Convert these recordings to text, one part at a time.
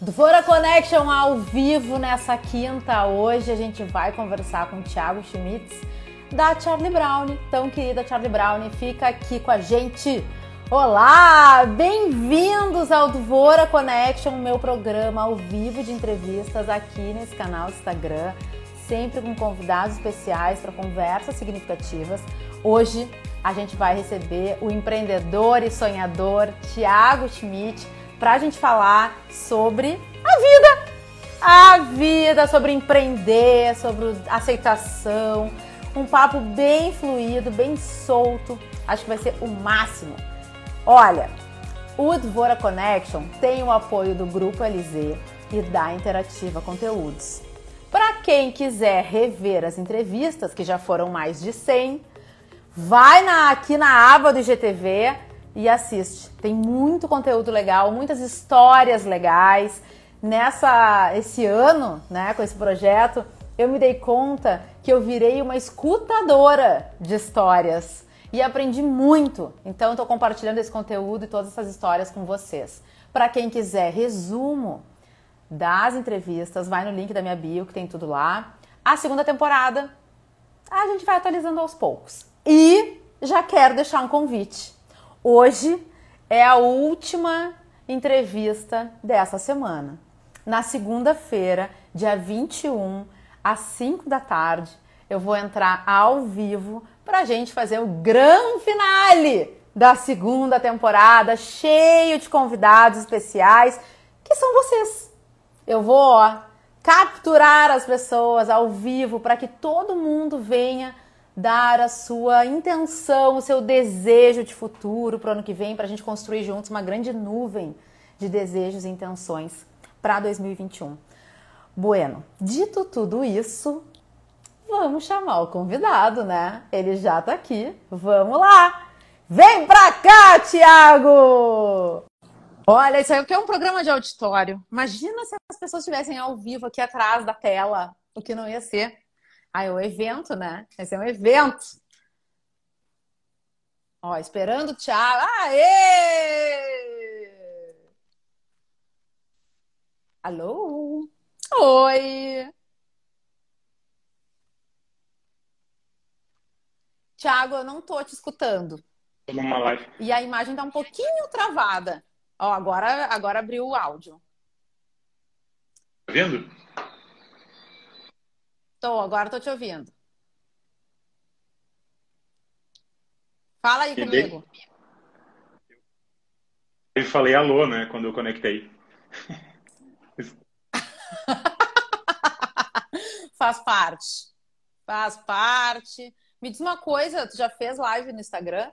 Dvora Connection ao vivo nessa quinta. Hoje a gente vai conversar com o Thiago Schmitz da Charlie Brown. Tão querida Charlie Brown, fica aqui com a gente. Olá, bem-vindos ao Dvora Connection, meu programa ao vivo de entrevistas aqui nesse canal do Instagram, sempre com convidados especiais para conversas significativas. Hoje a gente vai receber o empreendedor e sonhador Thiago Schmidt para a gente falar sobre a vida. A vida, sobre empreender, sobre aceitação. Um papo bem fluido, bem solto. Acho que vai ser o máximo. Olha, o Dvora Connection tem o apoio do Grupo LZ e da Interativa Conteúdos. Para quem quiser rever as entrevistas, que já foram mais de 100, vai na, aqui na aba do IGTV e assiste. Tem muito conteúdo legal, muitas histórias legais. Nessa esse ano, né, com esse projeto, eu me dei conta que eu virei uma escutadora de histórias e aprendi muito. Então, estou compartilhando esse conteúdo e todas essas histórias com vocês. Para quem quiser resumo das entrevistas, vai no link da minha bio que tem tudo lá. A segunda temporada a gente vai atualizando aos poucos. E já quero deixar um convite. Hoje é a última entrevista dessa semana. Na segunda-feira, dia 21, às 5 da tarde, eu vou entrar ao vivo para a gente fazer o grande finale da segunda temporada, cheio de convidados especiais, que são vocês. Eu vou ó, capturar as pessoas ao vivo para que todo mundo venha dar a sua intenção, o seu desejo de futuro para o ano que vem, para a gente construir juntos uma grande nuvem de desejos e intenções para 2021. Bueno, dito tudo isso, vamos chamar o convidado, né? Ele já está aqui. Vamos lá! Vem pra cá, Tiago! Olha, isso aqui é um programa de auditório. Imagina se as pessoas estivessem ao vivo aqui atrás da tela, o que não ia ser. Ah, é um evento, né? Esse é um evento. Ó, esperando o Thiago. Aê! Alô? Oi! Tiago, eu não tô te escutando. Numa live. E a imagem tá um pouquinho travada. Ó, agora, agora abriu o áudio. Tá vendo? Tô, agora tô te ouvindo. Fala aí comigo. Eu falei alô, né, quando eu conectei. Faz parte. Faz parte. Me diz uma coisa, tu já fez live no Instagram?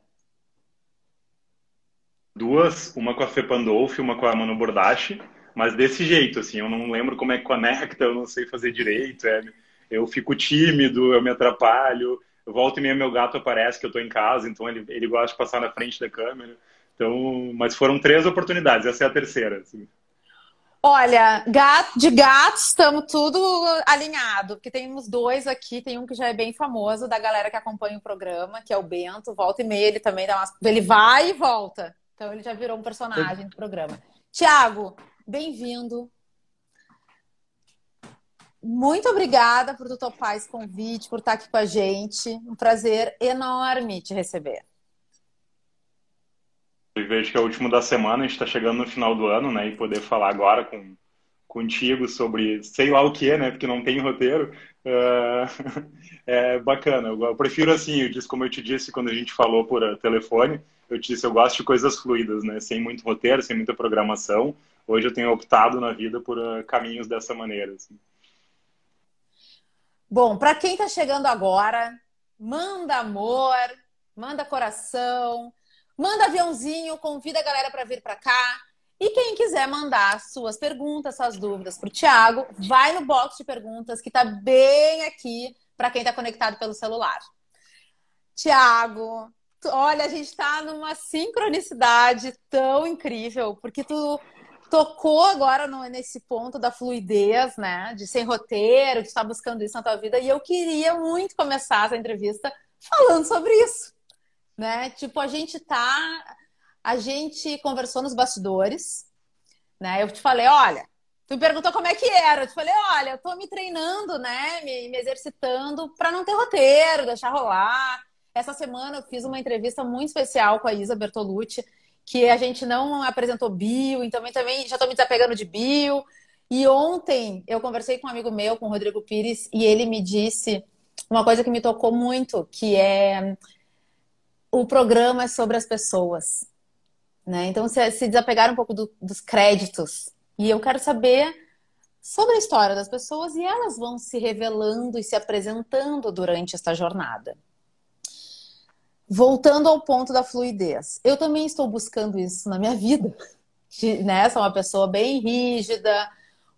Duas, uma com a Fê Pandolfi, uma com a Manu Bordache, mas desse jeito, assim, eu não lembro como é que conecta, eu não sei fazer direito, é, eu fico tímido, eu me atrapalho. Eu volto e meia meu gato aparece que eu estou em casa, então ele, ele gosta de passar na frente da câmera. Então, mas foram três oportunidades, essa é a terceira. Assim. Olha, gato, de gatos estamos tudo alinhado, porque temos dois aqui, tem um que já é bem famoso da galera que acompanha o programa, que é o Bento, volta e meia, ele também dá umas... ele vai e volta. Então ele já virou um personagem do programa. Tiago, bem-vindo. Muito obrigada por tu topar esse convite, por estar aqui com a gente. Um prazer enorme te receber. Eu vejo que é o último da semana, a gente está chegando no final do ano, né? E poder falar agora com, contigo sobre sei lá o que, né? Porque não tem roteiro. Uh, é bacana. Eu prefiro assim, eu disse, como eu te disse quando a gente falou por uh, telefone, eu te disse, eu gosto de coisas fluidas, né? Sem muito roteiro, sem muita programação. Hoje eu tenho optado na vida por uh, caminhos dessa maneira. Assim. Bom, para quem está chegando agora, manda amor, manda coração, manda aviãozinho, convida a galera para vir para cá. E quem quiser mandar suas perguntas, suas dúvidas para o Thiago, vai no box de perguntas que está bem aqui para quem está conectado pelo celular. Tiago, olha, a gente está numa sincronicidade tão incrível, porque tu tocou agora no, nesse ponto da fluidez, né? De sem roteiro, de estar buscando isso na tua vida. E eu queria muito começar essa entrevista falando sobre isso, né? Tipo, a gente tá. A gente conversou nos bastidores, né? Eu te falei, olha, Tu me perguntou como é que era. Eu te falei, olha, eu tô me treinando, né? Me, me exercitando para não ter roteiro, deixar rolar. Essa semana eu fiz uma entrevista muito especial com a Isa Bertolucci, que a gente não apresentou bio, então também já tô me desapegando de bio. E ontem eu conversei com um amigo meu, com o Rodrigo Pires, e ele me disse uma coisa que me tocou muito, que é o programa é sobre as pessoas. Né? Então, se, se desapegar um pouco do, dos créditos. E eu quero saber sobre a história das pessoas e elas vão se revelando e se apresentando durante esta jornada. Voltando ao ponto da fluidez, eu também estou buscando isso na minha vida. Né? Sou uma pessoa bem rígida,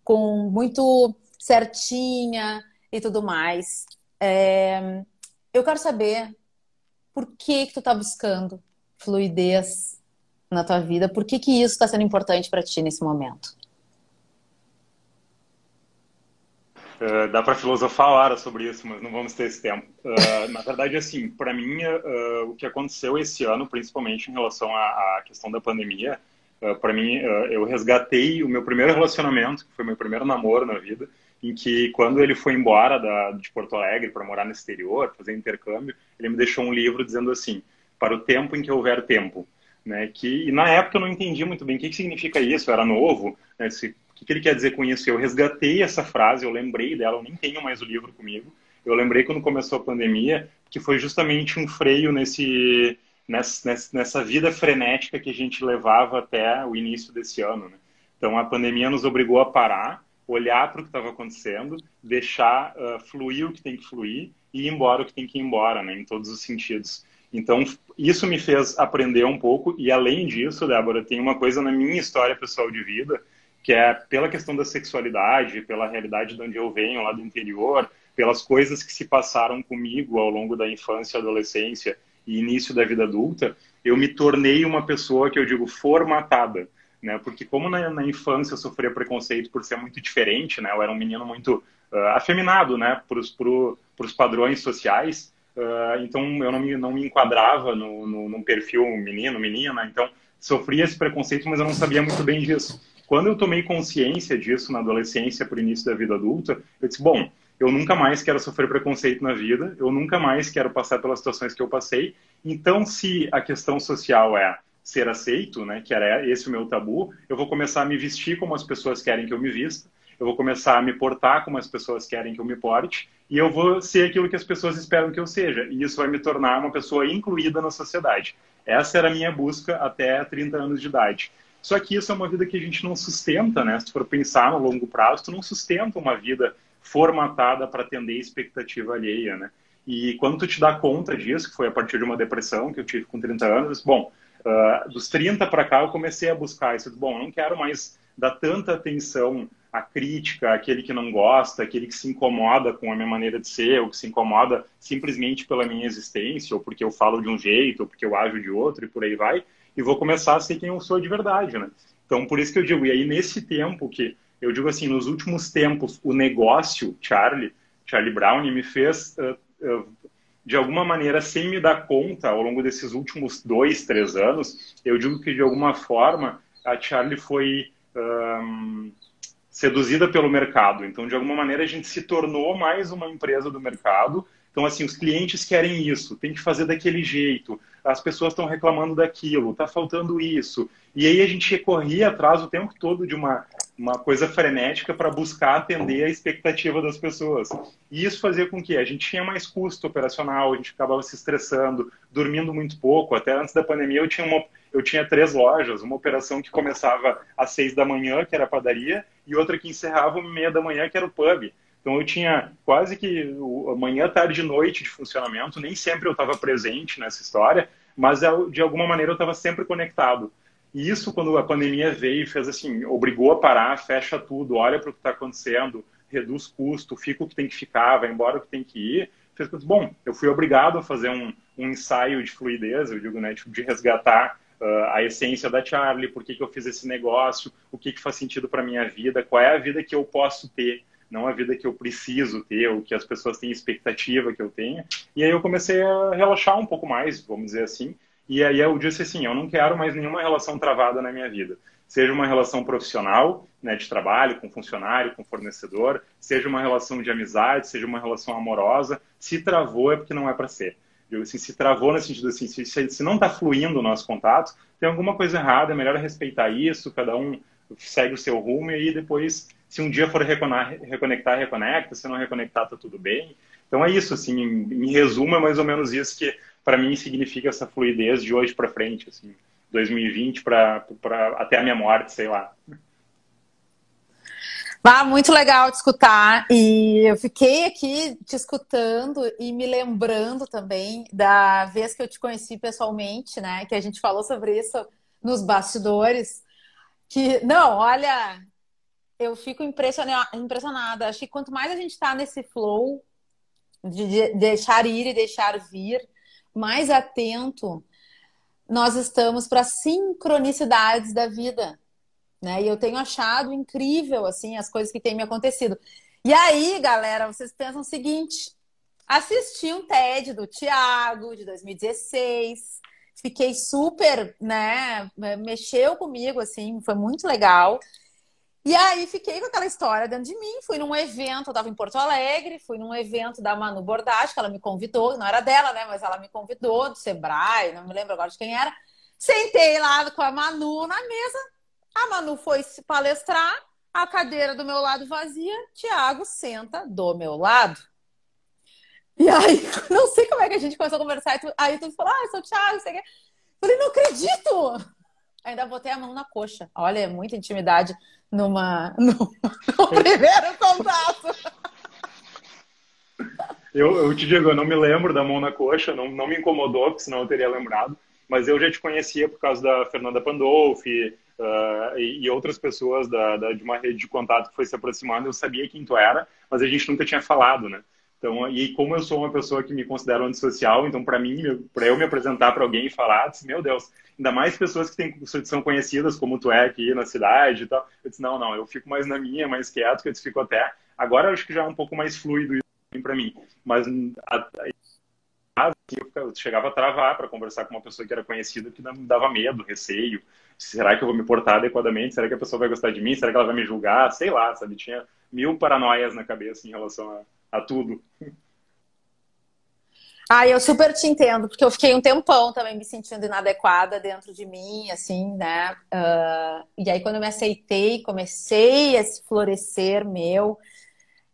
com muito certinha e tudo mais. É... Eu quero saber por que que tu está buscando fluidez na tua vida? Por que que isso está sendo importante para ti nesse momento? Uh, dá para filosofar horas sobre isso, mas não vamos ter esse tempo. Uh, na verdade, assim, para mim, uh, o que aconteceu esse ano, principalmente em relação à, à questão da pandemia, para mim, eu resgatei o meu primeiro relacionamento, que foi meu primeiro namoro na vida, em que quando ele foi embora da, de Porto Alegre para morar no exterior, fazer intercâmbio, ele me deixou um livro dizendo assim: para o tempo em que houver tempo. Né, que, e na época eu não entendi muito bem o que, que significa isso, eu era novo, né, se, o que, que ele quer dizer com isso. Eu resgatei essa frase, eu lembrei dela, eu nem tenho mais o livro comigo, eu lembrei quando começou a pandemia, que foi justamente um freio nesse, nessa, nessa vida frenética que a gente levava até o início desse ano. Né? Então a pandemia nos obrigou a parar, olhar para o que estava acontecendo, deixar uh, fluir o que tem que fluir e ir embora o que tem que ir embora, né, em todos os sentidos. Então, isso me fez aprender um pouco, e além disso, Débora, tem uma coisa na minha história pessoal de vida, que é pela questão da sexualidade, pela realidade de onde eu venho, lá do interior, pelas coisas que se passaram comigo ao longo da infância, adolescência e início da vida adulta, eu me tornei uma pessoa que eu digo formatada né? Porque como na, na, infância eu sofria preconceito por ser muito diferente, né? Eu era um menino muito uh, afeminado, né? Para os padrões sociais. Uh, então eu não me, não me enquadrava no, no, num perfil menino, menina. Então sofria esse preconceito, mas eu não sabia muito bem disso. Quando eu tomei consciência disso na adolescência, por início da vida adulta, eu disse, bom, eu nunca mais quero sofrer preconceito na vida, eu nunca mais quero passar pelas situações que eu passei. Então, se a questão social é ser aceito, né, que era esse o meu tabu, eu vou começar a me vestir como as pessoas querem que eu me vista, eu vou começar a me portar como as pessoas querem que eu me porte, e eu vou ser aquilo que as pessoas esperam que eu seja, e isso vai me tornar uma pessoa incluída na sociedade. Essa era a minha busca até 30 anos de idade. Só que isso é uma vida que a gente não sustenta, né? Se for pensar no longo prazo, tu não sustenta uma vida formatada para atender expectativa alheia, né? E quando tu te dá conta disso, que foi a partir de uma depressão que eu tive com 30 anos, bom, Uh, dos 30 para cá, eu comecei a buscar isso. Bom, eu não quero mais dar tanta atenção à crítica, àquele que não gosta, àquele que se incomoda com a minha maneira de ser, ou que se incomoda simplesmente pela minha existência, ou porque eu falo de um jeito, ou porque eu ajo de outro, e por aí vai. E vou começar a ser quem eu sou de verdade, né? Então, por isso que eu digo, e aí nesse tempo que, eu digo assim, nos últimos tempos, o negócio, Charlie, Charlie Brown, me fez uh, uh, de alguma maneira, sem me dar conta, ao longo desses últimos dois, três anos, eu digo que de alguma forma a Charlie foi um, seduzida pelo mercado. Então, de alguma maneira, a gente se tornou mais uma empresa do mercado. Então, assim, os clientes querem isso, tem que fazer daquele jeito, as pessoas estão reclamando daquilo, está faltando isso. E aí a gente corria atrás o tempo todo de uma uma coisa frenética para buscar atender a expectativa das pessoas. E isso fazia com que a gente tinha mais custo operacional, a gente acabava se estressando, dormindo muito pouco. Até antes da pandemia eu tinha, uma, eu tinha três lojas, uma operação que começava às seis da manhã, que era a padaria, e outra que encerrava meia da manhã, que era o pub. Então eu tinha quase que manhã, tarde e noite de funcionamento, nem sempre eu estava presente nessa história, mas de alguma maneira eu estava sempre conectado. E isso, quando a pandemia veio, fez assim, obrigou a parar, fecha tudo, olha para o que está acontecendo, reduz custo, fica o que tem que ficar, vai embora o que tem que ir. Fez bom, eu fui obrigado a fazer um, um ensaio de fluidez, eu digo, né, tipo, de resgatar uh, a essência da Charlie, por que, que eu fiz esse negócio, o que, que faz sentido para minha vida, qual é a vida que eu posso ter, não a vida que eu preciso ter, ou que as pessoas têm expectativa que eu tenha. E aí eu comecei a relaxar um pouco mais, vamos dizer assim, e aí eu disse assim, eu não quero mais nenhuma relação travada na minha vida. seja uma relação profissional, né, de trabalho, com funcionário, com fornecedor, seja uma relação de amizade, seja uma relação amorosa, se travou é porque não é para ser. Assim, se travou no sentido assim, se, se não está fluindo o nosso contato, tem alguma coisa errada, é melhor respeitar isso, cada um segue o seu rumo e aí depois, se um dia for reconectar, reconecta, se não reconectar, tá tudo bem. Então é isso, assim, em, resumo, é mais ou menos isso que para mim significa essa fluidez de hoje para frente, assim, 2020 para até a minha morte, sei lá. Ah, muito legal te escutar. E eu fiquei aqui te escutando e me lembrando também da vez que eu te conheci pessoalmente, né? Que a gente falou sobre isso nos bastidores. Que, não, olha, eu fico impressionada. Acho que quanto mais a gente está nesse flow de deixar ir e deixar vir, mais atento nós estamos para sincronicidades da vida né? E eu tenho achado incrível, assim, as coisas que têm me acontecido. E aí, galera, vocês pensam o seguinte: assisti um TED do Tiago, de 2016. Fiquei super, né? Mexeu comigo, assim, foi muito legal. E aí fiquei com aquela história dentro de mim. Fui num evento, eu tava em Porto Alegre, fui num evento da Manu Bordage, que ela me convidou, não era dela, né? Mas ela me convidou, do Sebrae, não me lembro agora de quem era. Sentei lá com a Manu na mesa, a Manu foi palestrar, a cadeira do meu lado vazia, Tiago senta do meu lado. E aí, não sei como é que a gente começou a conversar. Aí tu falou, ah, eu sou o Thiago, sei que. Falei, não acredito! Ainda botei a mão na coxa. Olha, é muita intimidade numa, no, no primeiro contato. Eu, eu te digo, eu não me lembro da mão na coxa, não, não me incomodou, porque senão eu teria lembrado. Mas eu já te conhecia por causa da Fernanda Pandolfi, uh, e, e, outras pessoas da, da, de uma rede de contato que foi se aproximando, eu sabia quem tu era, mas a gente nunca tinha falado, né? Então, e como eu sou uma pessoa que me considero antissocial, então para mim, para eu me apresentar para alguém e falar, disse, meu Deus, ainda mais pessoas que têm, são conhecidas como tu é aqui na cidade e tal. Eu disse, não, não, eu fico mais na minha, mais quieto, que eu fico até. Agora acho que já é um pouco mais fluido isso para mim. Mas a, a, eu chegava a travar para conversar com uma pessoa que era conhecida que me dava medo, receio será que eu vou me portar adequadamente? Será que a pessoa vai gostar de mim? Será que ela vai me julgar? Sei lá, sabe? Tinha mil paranoias na cabeça em relação a, a tudo. Ah, eu super te entendo, porque eu fiquei um tempão também me sentindo inadequada dentro de mim, assim, né? Uh, e aí, quando eu me aceitei, comecei a se florescer meu,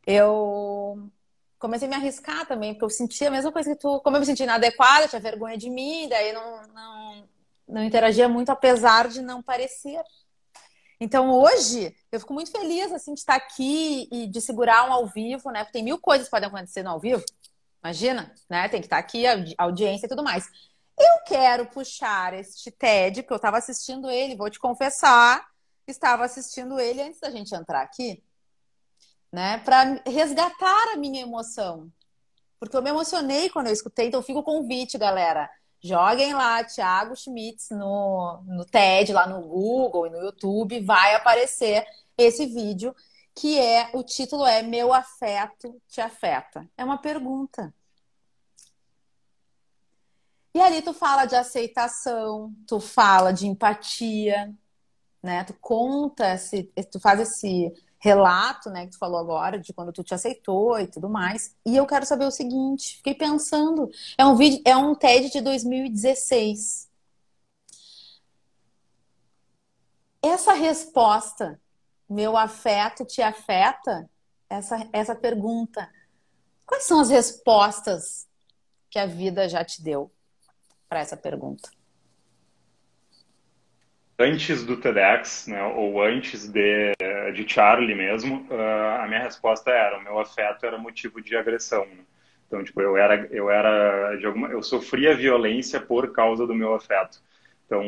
eu comecei a me arriscar também, porque eu sentia a mesma coisa que tu. Como eu me sentia inadequada, tinha vergonha de mim, daí não, não, não interagia muito, apesar de não parecer. Então hoje eu fico muito feliz assim de estar aqui e de segurar um ao vivo, né? Porque tem mil coisas que podem acontecer no ao vivo. Imagina, né? Tem que estar aqui a audiência e tudo mais. Eu quero puxar este TED, porque eu estava assistindo ele, vou te confessar, estava assistindo ele antes da gente entrar aqui, né? Para resgatar a minha emoção. Porque eu me emocionei quando eu escutei, então fica o convite, galera. Joguem lá Thiago Schmitz no, no TED, lá no Google e no YouTube, vai aparecer esse vídeo que é o título é Meu afeto te afeta. É uma pergunta. E ali tu fala de aceitação, tu fala de empatia, né? Tu conta, esse, tu faz esse relato, né, que tu falou agora, de quando tu te aceitou e tudo mais. E eu quero saber o seguinte, fiquei pensando, é um vídeo, é um TED de 2016. Essa resposta, meu afeto te afeta? Essa, essa pergunta, quais são as respostas que a vida já te deu para essa pergunta? Antes do TEDx, né, ou antes de, de Charlie mesmo, uh, a minha resposta era, o meu afeto era motivo de agressão. Né? Então, tipo, eu era, eu era, de alguma, eu sofria violência por causa do meu afeto. Então,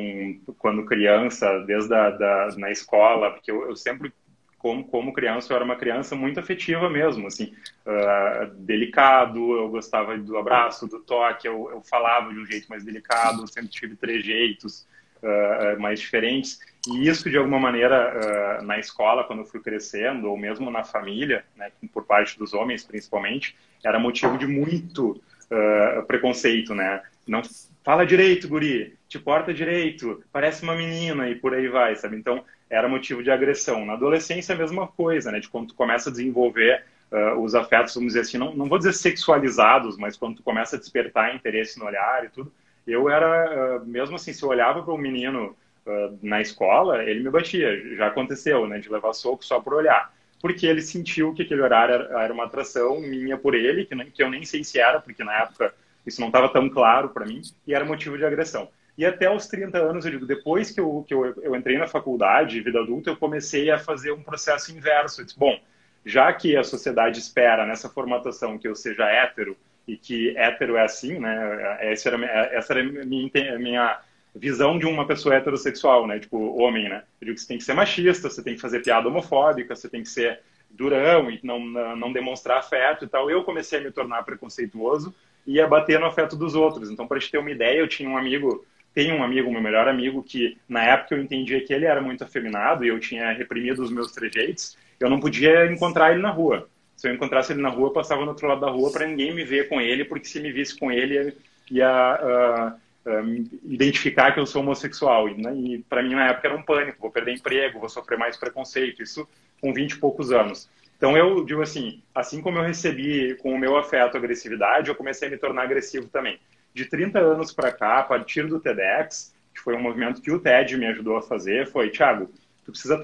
quando criança, desde a, da, na escola, porque eu, eu sempre como, como criança, eu era uma criança muito afetiva mesmo, assim, uh, delicado, eu gostava do abraço, do toque, eu, eu falava de um jeito mais delicado, sempre tive trejeitos, uh, mais diferentes. E isso, de alguma maneira, uh, na escola, quando eu fui crescendo, ou mesmo na família, né, por parte dos homens principalmente, era motivo de muito uh, preconceito, né? Não fala direito, guri, te porta direito, parece uma menina e por aí vai, sabe? Então, era motivo de agressão. Na adolescência, a mesma coisa, né? De quando tu começa a desenvolver uh, os afetos, vamos dizer assim, não, não vou dizer sexualizados, mas quando tu começa a despertar interesse no olhar e tudo. Eu era, uh, mesmo assim, se eu olhava para um menino uh, na escola, ele me batia. Já aconteceu, né? De levar soco só por olhar. Porque ele sentiu que aquele horário era, uma atração minha por ele, que, que eu nem sei se era, porque na época isso não estava tão claro para mim, e era motivo de agressão. E até os 30 anos, eu digo, depois que eu, que eu, eu entrei na faculdade, vida adulta, eu comecei a fazer um processo inverso. Eu disse, bom, já que a sociedade espera nessa formatação que eu seja hétero, e que hétero é assim, né? Essa era, essa era minha, minha visão de uma pessoa heterossexual, né? Tipo, homem, né? Eu digo que você tem que ser machista, você tem que fazer piada homofóbica, você tem que ser durão e não, não demonstrar afeto e tal. Eu comecei a me tornar preconceituoso e a bater no afeto dos outros. Então, para te ter uma ideia, eu tinha um amigo, tenho um amigo, meu melhor amigo, que na época eu entendia que ele era muito afeminado e eu tinha reprimido os meus trejeitos, eu não podia encontrar ele na rua. Se eu encontrasse ele na rua, eu passava no outro lado da rua para ninguém me ver com ele, porque se me visse com ele, ia, uh, um, identificar que eu sou homossexual. E, né, e para mim, na época, era um pânico: vou perder emprego, vou sofrer mais preconceito. Isso com 20 e poucos anos. Então, eu digo assim: assim como eu recebi com o meu afeto agressividade, eu comecei a me tornar agressivo também. De 30 anos para cá, a partir do TEDx, que foi um movimento que o TED me ajudou a fazer, foi: Thiago, tu precisa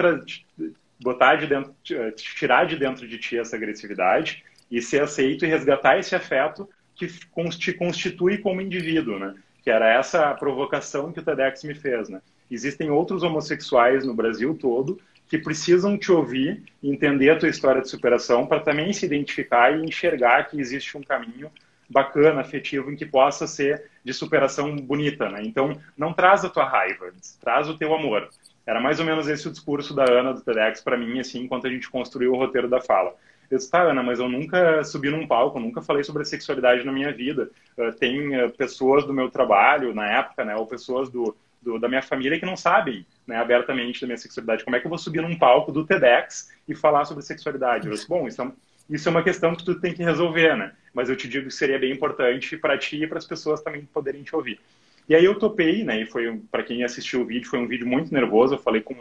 botar de dentro, tirar de dentro de ti essa agressividade e ser aceito e resgatar esse afeto que te constitui como indivíduo, né? que era essa provocação que o TEDx me fez, né? Existem outros homossexuais no Brasil todo que precisam te ouvir, entender a tua história de superação para também se identificar e enxergar que existe um caminho bacana, afetivo, em que possa ser de superação bonita, né? Então, não traz a tua raiva, traz o teu amor. Era mais ou menos esse o discurso da Ana do TEDx para mim, assim, enquanto a gente construiu o roteiro da fala. Eu disse, tá, Ana, mas eu nunca subi num palco, nunca falei sobre sexualidade na minha vida. Uh, tem uh, pessoas do meu trabalho, na época, né, ou pessoas do, do, da minha família que não sabem né, abertamente da minha sexualidade. Como é que eu vou subir num palco do TEDx e falar sobre sexualidade? Eu disse, bom, isso é, isso é uma questão que tu tem que resolver, né? Mas eu te digo que seria bem importante para ti e para as pessoas também poderem te ouvir. E aí eu topei, né? E foi, para quem assistiu o vídeo, foi um vídeo muito nervoso. Eu falei com.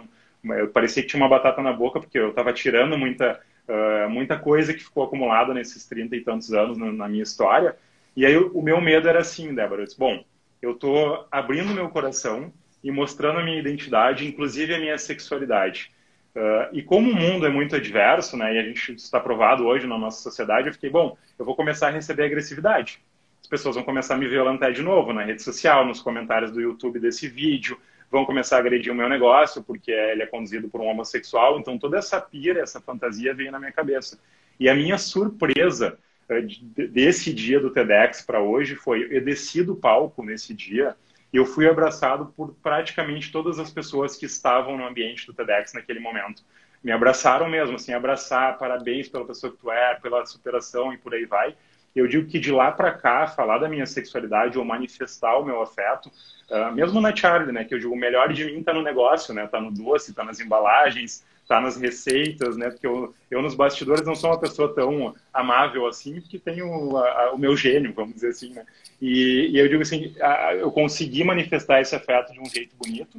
Eu parecia que tinha uma batata na boca, porque eu estava tirando muita uh, muita coisa que ficou acumulada nesses 30 e tantos anos na, na minha história. E aí o, meu medo era assim, Débora, eu disse, bom, eu estou abrindo meu coração e mostrando a minha identidade, inclusive a minha sexualidade. Uh, e como o mundo é muito adverso, né, e a gente está provado hoje na nossa sociedade, eu fiquei, bom, eu vou começar a receber agressividade. As pessoas vão começar a me violentar de novo na rede social, nos comentários do YouTube desse vídeo, vão começar a agredir o meu negócio, porque ele é conduzido por um homossexual. Então, toda essa pira, essa fantasia veio na minha cabeça. E a minha surpresa eh, desse dia do TEDx para hoje foi: eu desci do palco nesse dia e eu fui abraçado por praticamente todas as pessoas que estavam no ambiente do TEDx naquele momento. Me abraçaram mesmo, assim, abraçar, parabéns pela pessoa que tu é, pela superação e por aí vai. Eu digo que de lá para cá, falar da minha sexualidade ou manifestar o meu afeto, uh, mesmo na Charlie, né, que eu digo, o melhor de mim está no negócio, né, tá no doce, tá nas embalagens, tá nas receitas, né, porque eu, eu nos bastidores não sou uma pessoa tão amável assim, porque tenho a, a, o meu gênio, vamos dizer assim, né, e, e eu digo assim, a, eu consegui manifestar esse afeto de um jeito bonito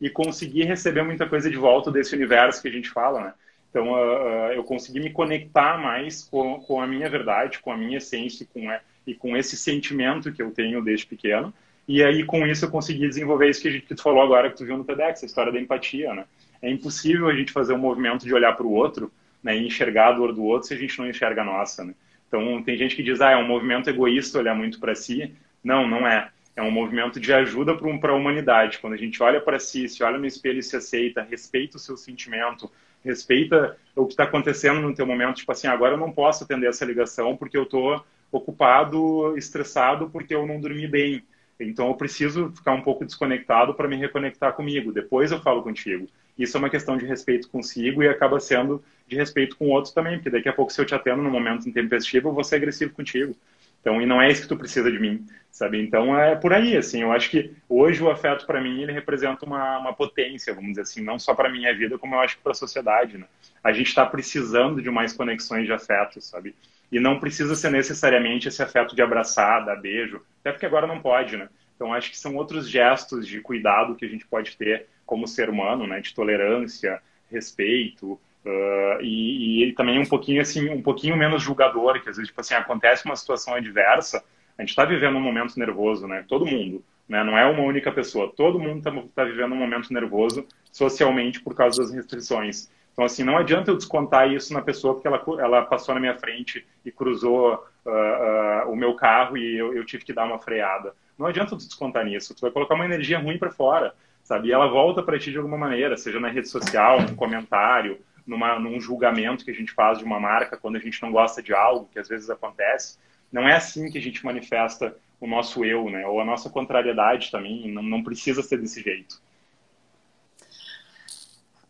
e consegui receber muita coisa de volta desse universo que a gente fala, né, então, uh, eu consegui me conectar mais com, com, a minha verdade, com a minha essência com, a, e com esse sentimento que eu tenho desde pequeno. E aí, com isso, eu consegui desenvolver isso que, que tu falou agora, que tu viu no TEDx, a história da empatia, né? É impossível a gente fazer um movimento de olhar para o outro né, e enxergar a dor do outro se a gente não enxerga a nossa, né? Então, tem gente que diz, ah, é um movimento egoísta olhar muito para si. Não, não é. É um movimento de ajuda para a humanidade. Quando a gente olha para si, se olha no espelho e se aceita, respeita o seu sentimento, respeita o que está acontecendo no teu momento, tipo assim, agora eu não posso atender essa ligação porque eu estou ocupado, estressado, porque eu não dormi bem. Então eu preciso ficar um pouco desconectado para me reconectar comigo. Depois eu falo contigo. Isso é uma questão de respeito consigo e acaba sendo de respeito com outros também, porque daqui a pouco se eu te atendo no momento intempestivo, eu vou ser agressivo contigo. Então, e não é isso que tu precisa de mim, sabe? Então, é por aí, assim, eu acho que hoje o afeto para mim, ele representa uma, uma potência, vamos dizer assim, não só para minha vida, como eu acho que para a sociedade, né? A gente está precisando de mais conexões de afeto, sabe? E não precisa ser necessariamente esse afeto de abraçar, dar beijo, até porque agora não pode, né? Então, acho que são outros gestos de cuidado que a gente pode ter como ser humano, né, de tolerância, respeito, uh, e, e, também um pouquinho assim, um pouquinho menos julgador, que às vezes, tipo assim, acontece uma situação adversa, a gente está vivendo um momento nervoso, né, todo mundo, né, não é uma única pessoa, todo mundo está tá vivendo um momento nervoso socialmente por causa das restrições. Então, assim, não adianta eu descontar isso na pessoa porque ela, ela passou na minha frente e cruzou uh, uh, o meu carro e eu, eu, tive que dar uma freada. Não adianta tu descontar nisso. Tu vai colocar uma energia ruim para fora, sabe? E ela volta para ti de alguma maneira, seja na rede social, num comentário, numa, num julgamento que a gente faz de uma marca quando a gente não gosta de algo, que às vezes acontece. Não é assim que a gente manifesta o nosso eu, né? Ou a nossa contrariedade também. Não, não precisa ser desse jeito.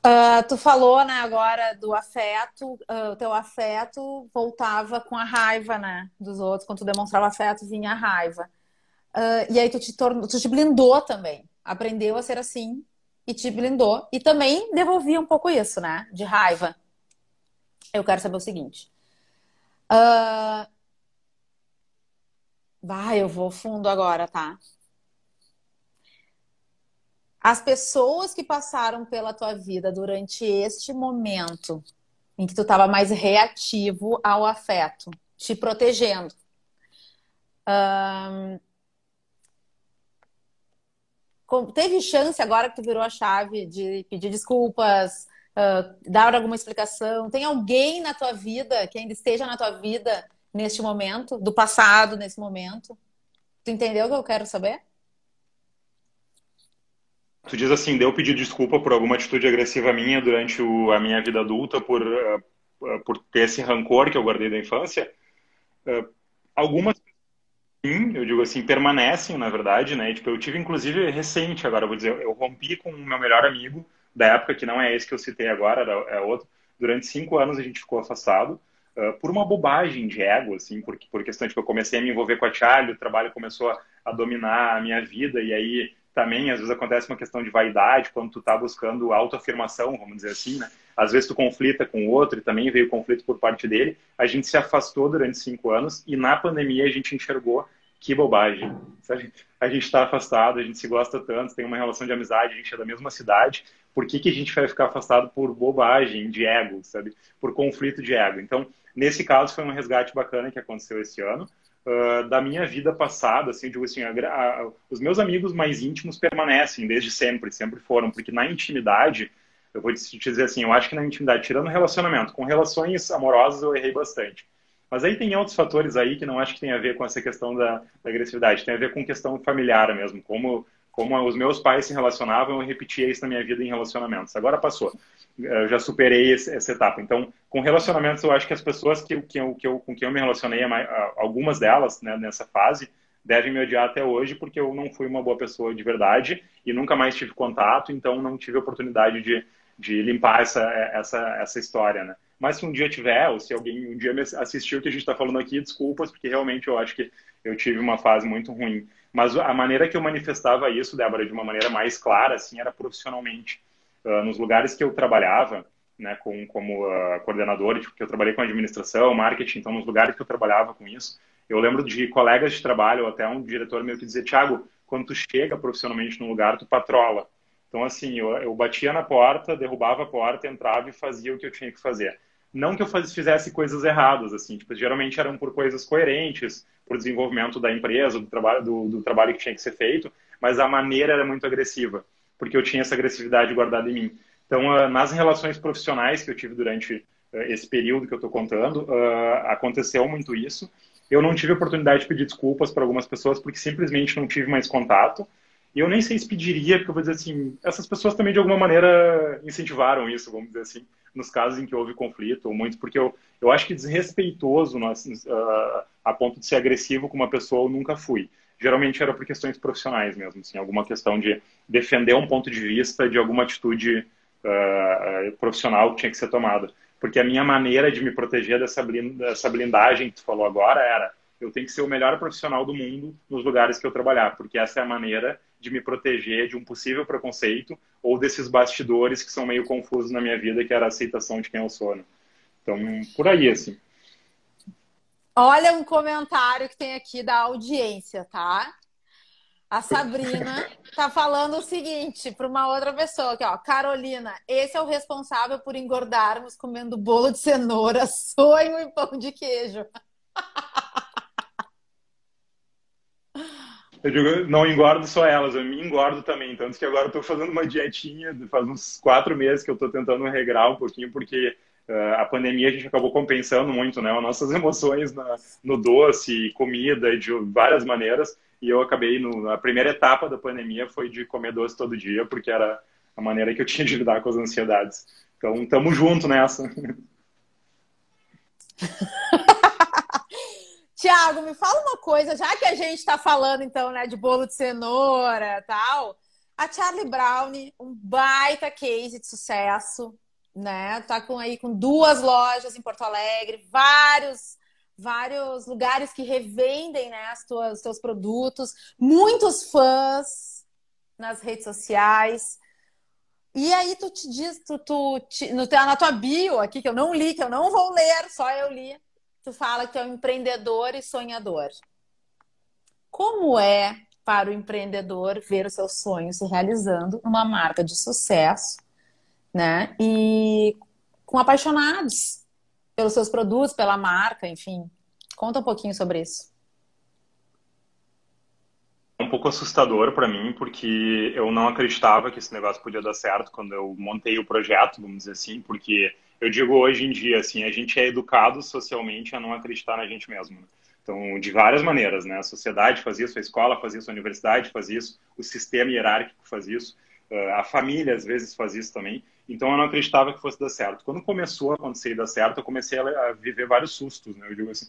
Uh, tu falou, né, agora do afeto, uh, o teu afeto voltava com a raiva, né, dos outros. Quando tu demonstrava afeto, vinha a raiva. Uh, e aí tu te, tornou, tu te blindou também. Aprendeu a ser assim e te blindou. E também devolvia um pouco isso, né, de raiva. Eu quero saber o seguinte. Vai, eu vou fundo agora, tá? as pessoas que passaram pela tua vida durante este momento em que tu estava mais reativo ao afeto, te protegendo. Um... Teve chance agora que tu virou a chave de pedir desculpas, uh, dar alguma explicação? Tem alguém na tua vida que ainda esteja na tua vida neste momento, do passado, nesse momento? Tu entendeu o que eu quero saber? Tu diz assim, deu pedir desculpa por alguma atitude agressiva minha durante o, a minha vida adulta, por, uh, por ter esse rancor que eu guardei da infância? Uh, algumas sim, eu digo assim, permanecem, na verdade, né? Tipo, eu tive, inclusive, recente, agora vou dizer, eu rompi com o meu melhor amigo da época, que não é esse que eu citei agora, é outro. Durante cinco anos a gente ficou afastado. Uh, por uma bobagem de ego, assim, por, por questão de que eu comecei a me envolver com a Charlie, o trabalho começou a, a dominar a minha vida, e aí também às vezes acontece uma questão de vaidade quando tu tá buscando autoafirmação, vamos dizer assim, né? Às vezes tu conflita com o outro e também veio conflito por parte dele. A gente se afastou durante cinco anos e na pandemia a gente enxergou que bobagem. Sabe? A gente está afastado, a gente se gosta tanto, tem uma relação de amizade, a gente é da mesma cidade. Por que, que a gente vai ficar afastado por bobagem de ego, sabe? Por conflito de ego. Então, nesse caso, foi um resgate bacana que aconteceu esse ano uh, da minha vida passada, assim, digo assim, a, a, os meus amigos mais íntimos permanecem desde sempre, sempre foram, porque na intimidade, eu vou te dizer assim, eu acho que na intimidade, tirando relacionamento, com relações amorosas eu errei bastante. Mas aí tem outros fatores aí que não acho que tem a ver com essa questão da, da agressividade, tem a ver com questão familiar mesmo, como como os meus pais se relacionavam, eu repetia isso na minha vida em relacionamentos. Agora passou. Eu já superei esse, essa etapa. Então, com relacionamentos, eu acho que as pessoas que, que, eu, que eu, com quem eu me relacionei, algumas delas né, nessa fase, devem me odiar até hoje, porque eu não fui uma boa pessoa de verdade e nunca mais tive contato, então não tive oportunidade de, de limpar essa, essa, essa história, né? Mas se um dia tiver, ou se alguém um dia assistiu o que a gente está falando aqui, desculpas, porque realmente eu acho que eu tive uma fase muito ruim. Mas a maneira que eu manifestava isso, Débora, de uma maneira mais clara, assim, era profissionalmente. Uh, nos lugares que eu trabalhava, né, com, como uh, coordenador, tipo, eu trabalhei com administração, marketing, então nos lugares que eu trabalhava com isso, eu lembro de colegas de trabalho, ou até um diretor meu que dizia, Thiago, quando tu chega profissionalmente num lugar, tu patrola. Então, assim, eu, eu batia na porta, derrubava a porta, entrava e fazia o que eu tinha que fazer. Não que eu fizesse coisas erradas, assim, tipo, geralmente eram por coisas coerentes, por desenvolvimento da empresa, do trabalho, do, do trabalho que tinha que ser feito, mas a maneira era muito agressiva, porque eu tinha essa agressividade guardada em mim. Então, uh, nas relações profissionais que eu tive durante uh, esse período que eu estou contando, uh, aconteceu muito isso. Eu não tive oportunidade de pedir desculpas para algumas pessoas porque simplesmente não tive mais contato. Eu nem sei se pediria, porque eu vou dizer assim, essas pessoas também de alguma maneira incentivaram isso, vamos dizer assim nos casos em que houve conflito, ou muito, porque eu, eu acho que desrespeitoso nós, uh, a ponto de ser agressivo com uma pessoa eu nunca fui. Geralmente era por questões profissionais mesmo, assim, alguma questão de defender um ponto de vista de alguma atitude uh, profissional que tinha que ser tomada. Porque a minha maneira de me proteger dessa, dessa blindagem que tu falou agora era eu tenho que ser o melhor profissional do mundo nos lugares que eu trabalhar, porque essa é a maneira de me proteger de um possível preconceito ou desses bastidores que são meio confusos na minha vida, que era a aceitação de quem eu sou. Né? Então, por aí, assim. Olha um comentário que tem aqui da audiência, tá? A Sabrina tá falando o seguinte para uma outra pessoa aqui, ó. Carolina, esse é o responsável por engordarmos comendo bolo de cenoura, sonho e pão de queijo. Eu digo, não engordo só elas, eu me engordo também. Tanto que agora eu tô fazendo uma dietinha, faz uns quatro meses que eu tô tentando regrar um pouquinho, porque uh, a pandemia a gente acabou compensando muito, né? As nossas emoções na, no doce, comida, de várias maneiras. E eu acabei, no, a primeira etapa da pandemia foi de comer doce todo dia, porque era a maneira que eu tinha de lidar com as ansiedades. Então, tamo junto nessa. Tiago, me fala uma coisa, já que a gente está falando então, né, de bolo de cenoura, tal. A Charlie Brown, um baita case de sucesso, né? Tá com aí com duas lojas em Porto Alegre, vários vários lugares que revendem né, as tuas, os teus produtos, muitos fãs nas redes sociais. E aí tu te diz, tu, tu te, no, na tua bio aqui, que eu não li, que eu não vou ler, só eu li, tu fala que é um empreendedor e sonhador. Como é para o empreendedor ver os seus sonhos se realizando numa marca de sucesso, né? E com apaixonados pelos seus produtos, pela marca, enfim. Conta um pouquinho sobre isso. É um pouco assustador para mim, porque eu não acreditava que esse negócio podia dar certo quando eu montei o projeto, vamos dizer assim, porque eu digo hoje em dia, assim, a gente é educado socialmente a não acreditar na gente mesmo. Né? Então, de várias maneiras, né? A sociedade faz isso, a escola faz isso, a universidade faz isso, o sistema hierárquico faz isso, a família às vezes faz isso também. Então eu não acreditava que fosse dar certo. Quando começou a acontecer e dar certo, eu comecei a viver vários sustos, né? Eu digo assim,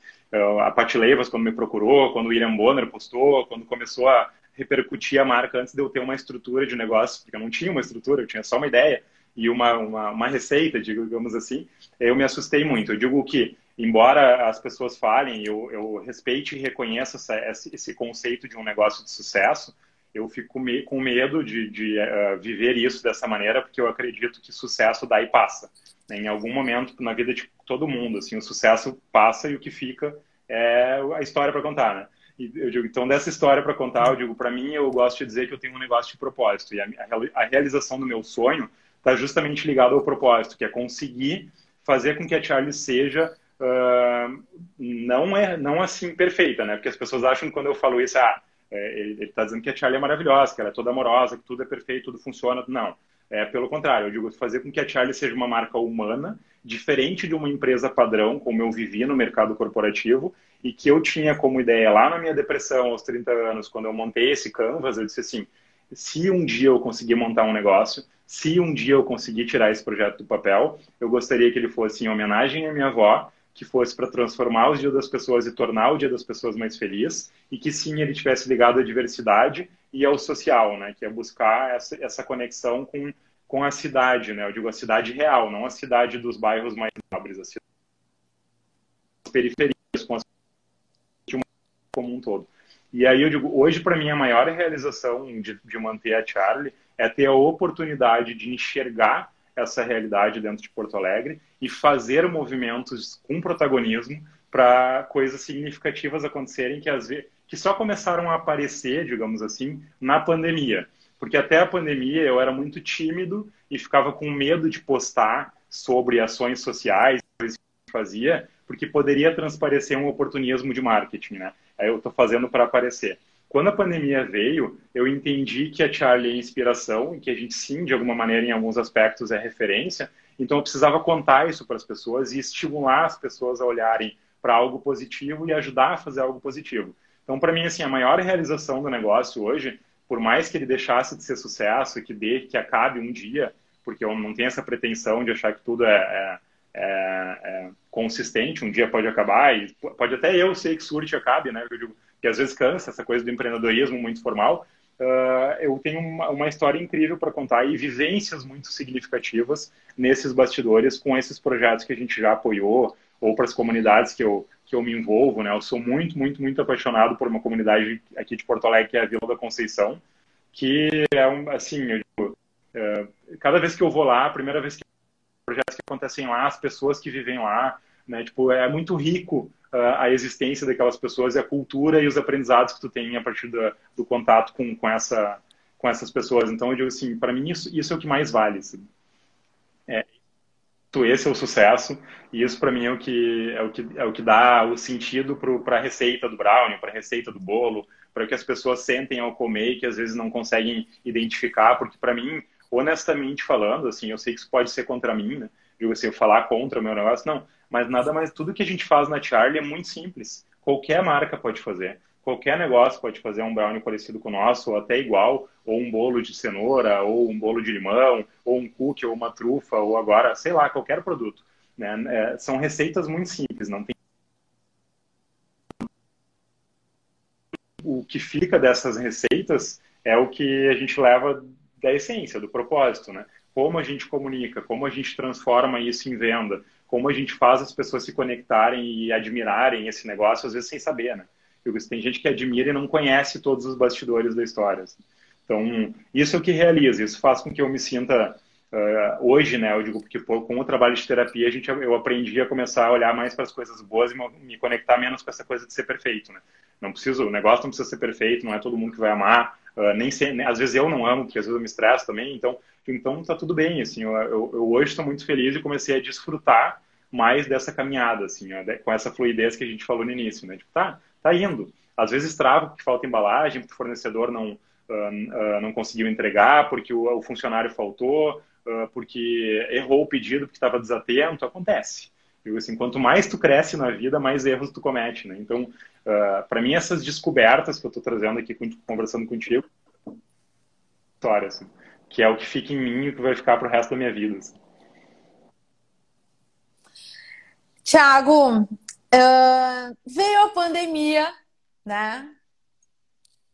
a Patti Leivas quando me procurou, quando o William Bonner postou, quando começou a repercutir a marca antes de eu ter uma estrutura de negócio, porque eu não tinha uma estrutura, eu tinha só uma ideia e uma, uma, uma receita, digamos assim, eu me assustei muito. Eu digo que, embora as pessoas falem, eu, eu respeite e reconheça essa, esse conceito de um negócio de sucesso, eu fico com medo de, de uh, viver isso dessa maneira, porque eu acredito que sucesso dá e passa. Né? Em algum momento na vida de todo mundo, assim, o sucesso passa e o que fica é a história para contar, né? Eu digo, então dessa história para contar, eu digo, para mim, eu gosto de dizer que eu tenho um negócio de propósito e a, a realização do meu sonho está justamente ligado ao propósito, que é conseguir fazer com que a Charlie seja uh, não é não assim perfeita, né? Porque as pessoas acham que quando eu falo isso, ah, é, ele está dizendo que a Charlie é maravilhosa, que ela é toda amorosa, que tudo é perfeito, tudo funciona. Não. É pelo contrário, eu digo fazer com que a Charlie seja uma marca humana, diferente de uma empresa padrão, como eu vivi no mercado corporativo, e que eu tinha como ideia lá na minha depressão aos 30 anos, quando eu montei esse canvas, eu disse assim: se um dia eu conseguir montar um negócio, se um dia eu conseguir tirar esse projeto do papel, eu gostaria que ele fosse em homenagem à minha avó, que fosse para transformar os dias das pessoas e tornar o dia das pessoas mais feliz, e que sim ele tivesse ligado à diversidade e ao social, né, que é buscar essa, essa conexão com, com a cidade, né, eu digo a cidade real, não a cidade dos bairros mais nobres, a cidade das periferias, com a como um todo. E aí eu digo, hoje para mim a maior realização de, de manter a Charlie é ter a oportunidade de enxergar essa realidade dentro de Porto Alegre e fazer movimentos com protagonismo para coisas significativas acontecerem que às vezes que só começaram a aparecer, digamos assim, na pandemia. Porque até a pandemia eu era muito tímido e ficava com medo de postar sobre ações sociais que fazia, porque poderia transparecer um oportunismo de marketing, né? Eu estou fazendo para aparecer. Quando a pandemia veio, eu entendi que a Charlie é inspiração e que a gente sim, de alguma maneira, em alguns aspectos, é referência. Então eu precisava contar isso para as pessoas e estimular as pessoas a olharem para algo positivo e ajudar a fazer algo positivo. Então, para mim, assim, a maior realização do negócio hoje, por mais que ele deixasse de ser sucesso, que dê, que acabe um dia, porque eu não tenho essa pretensão de achar que tudo é, é, é, é consistente, um dia pode acabar e pode até eu ser que surte acabe, né? Eu digo, que às vezes cansa, essa coisa do empreendedorismo muito formal, uh, eu tenho uma, uma história incrível para contar e vivências muito significativas nesses bastidores com esses projetos que a gente já apoiou ou para as comunidades que eu, que eu me envolvo, né? Eu sou muito, muito, muito apaixonado por uma comunidade aqui de Porto Alegre, que é a Vila da Conceição, que é um, assim, eu digo, uh, cada vez que eu vou lá, a primeira vez que projetos que acontecem lá, as pessoas que vivem lá, né? Tipo, é muito rico uh, a existência daquelas pessoas e a cultura e os aprendizados que tu tem a partir do, do contato com, com, essa, com essas pessoas. Então, eu digo assim, para mim isso, isso é o que mais vale. Assim. É, esse é o sucesso e isso para mim é o que é o que é o que dá o sentido para a receita do brownie, para a receita do bolo, para que as pessoas sentem ao comer que às vezes não conseguem identificar, porque para mim, honestamente falando, assim, eu sei que isso pode ser contra mim, né? Digo assim, eu falar contra o meu negócio, não, mas nada mais, tudo que a gente faz na Charlie é muito simples. Qualquer marca pode fazer. Qualquer negócio pode fazer um brownie parecido com o nosso, ou até igual, ou um bolo de cenoura, ou um bolo de limão, ou um cookie, ou uma trufa, ou agora, sei lá, qualquer produto. Né? É, são receitas muito simples, não tem. O que fica dessas receitas é o que a gente leva da essência, do propósito, né? Como a gente comunica, como a gente transforma isso em venda, como a gente faz as pessoas se conectarem e admirarem esse negócio, às vezes sem saber, né? Tem gente que admira e não conhece todos os bastidores da história. Então, isso é o que realiza, isso faz com que eu me sinta Uh, hoje, né, eu digo pô, com o trabalho de terapia a gente, eu aprendi a começar a olhar mais para as coisas boas e me conectar menos com essa coisa de ser perfeito, né? Não preciso, o negócio não precisa ser perfeito, não é todo mundo que vai amar, uh, nem sei, às vezes eu não amo, porque às vezes eu me estresso também, então, então tá tudo bem, assim, eu, eu, eu hoje estou muito feliz e comecei a desfrutar mais dessa caminhada, assim, ó, com essa fluidez que a gente falou no início, né? Tipo, tá, tá indo. Às vezes trava porque falta embalagem, porque o fornecedor não, uh, não conseguiu entregar, porque o, o funcionário faltou, uh, porque errou o pedido, porque estava desatento, acontece. Digo assim, quanto mais tu cresce na vida, mais erros tu comete, né? Então, uh, para mim, essas descobertas que eu estou trazendo aqui, conversando contigo, história, assim, que é o que fica em mim e o que vai ficar pro resto da minha vida. Assim. Tiago, uh, veio a pandemia, né?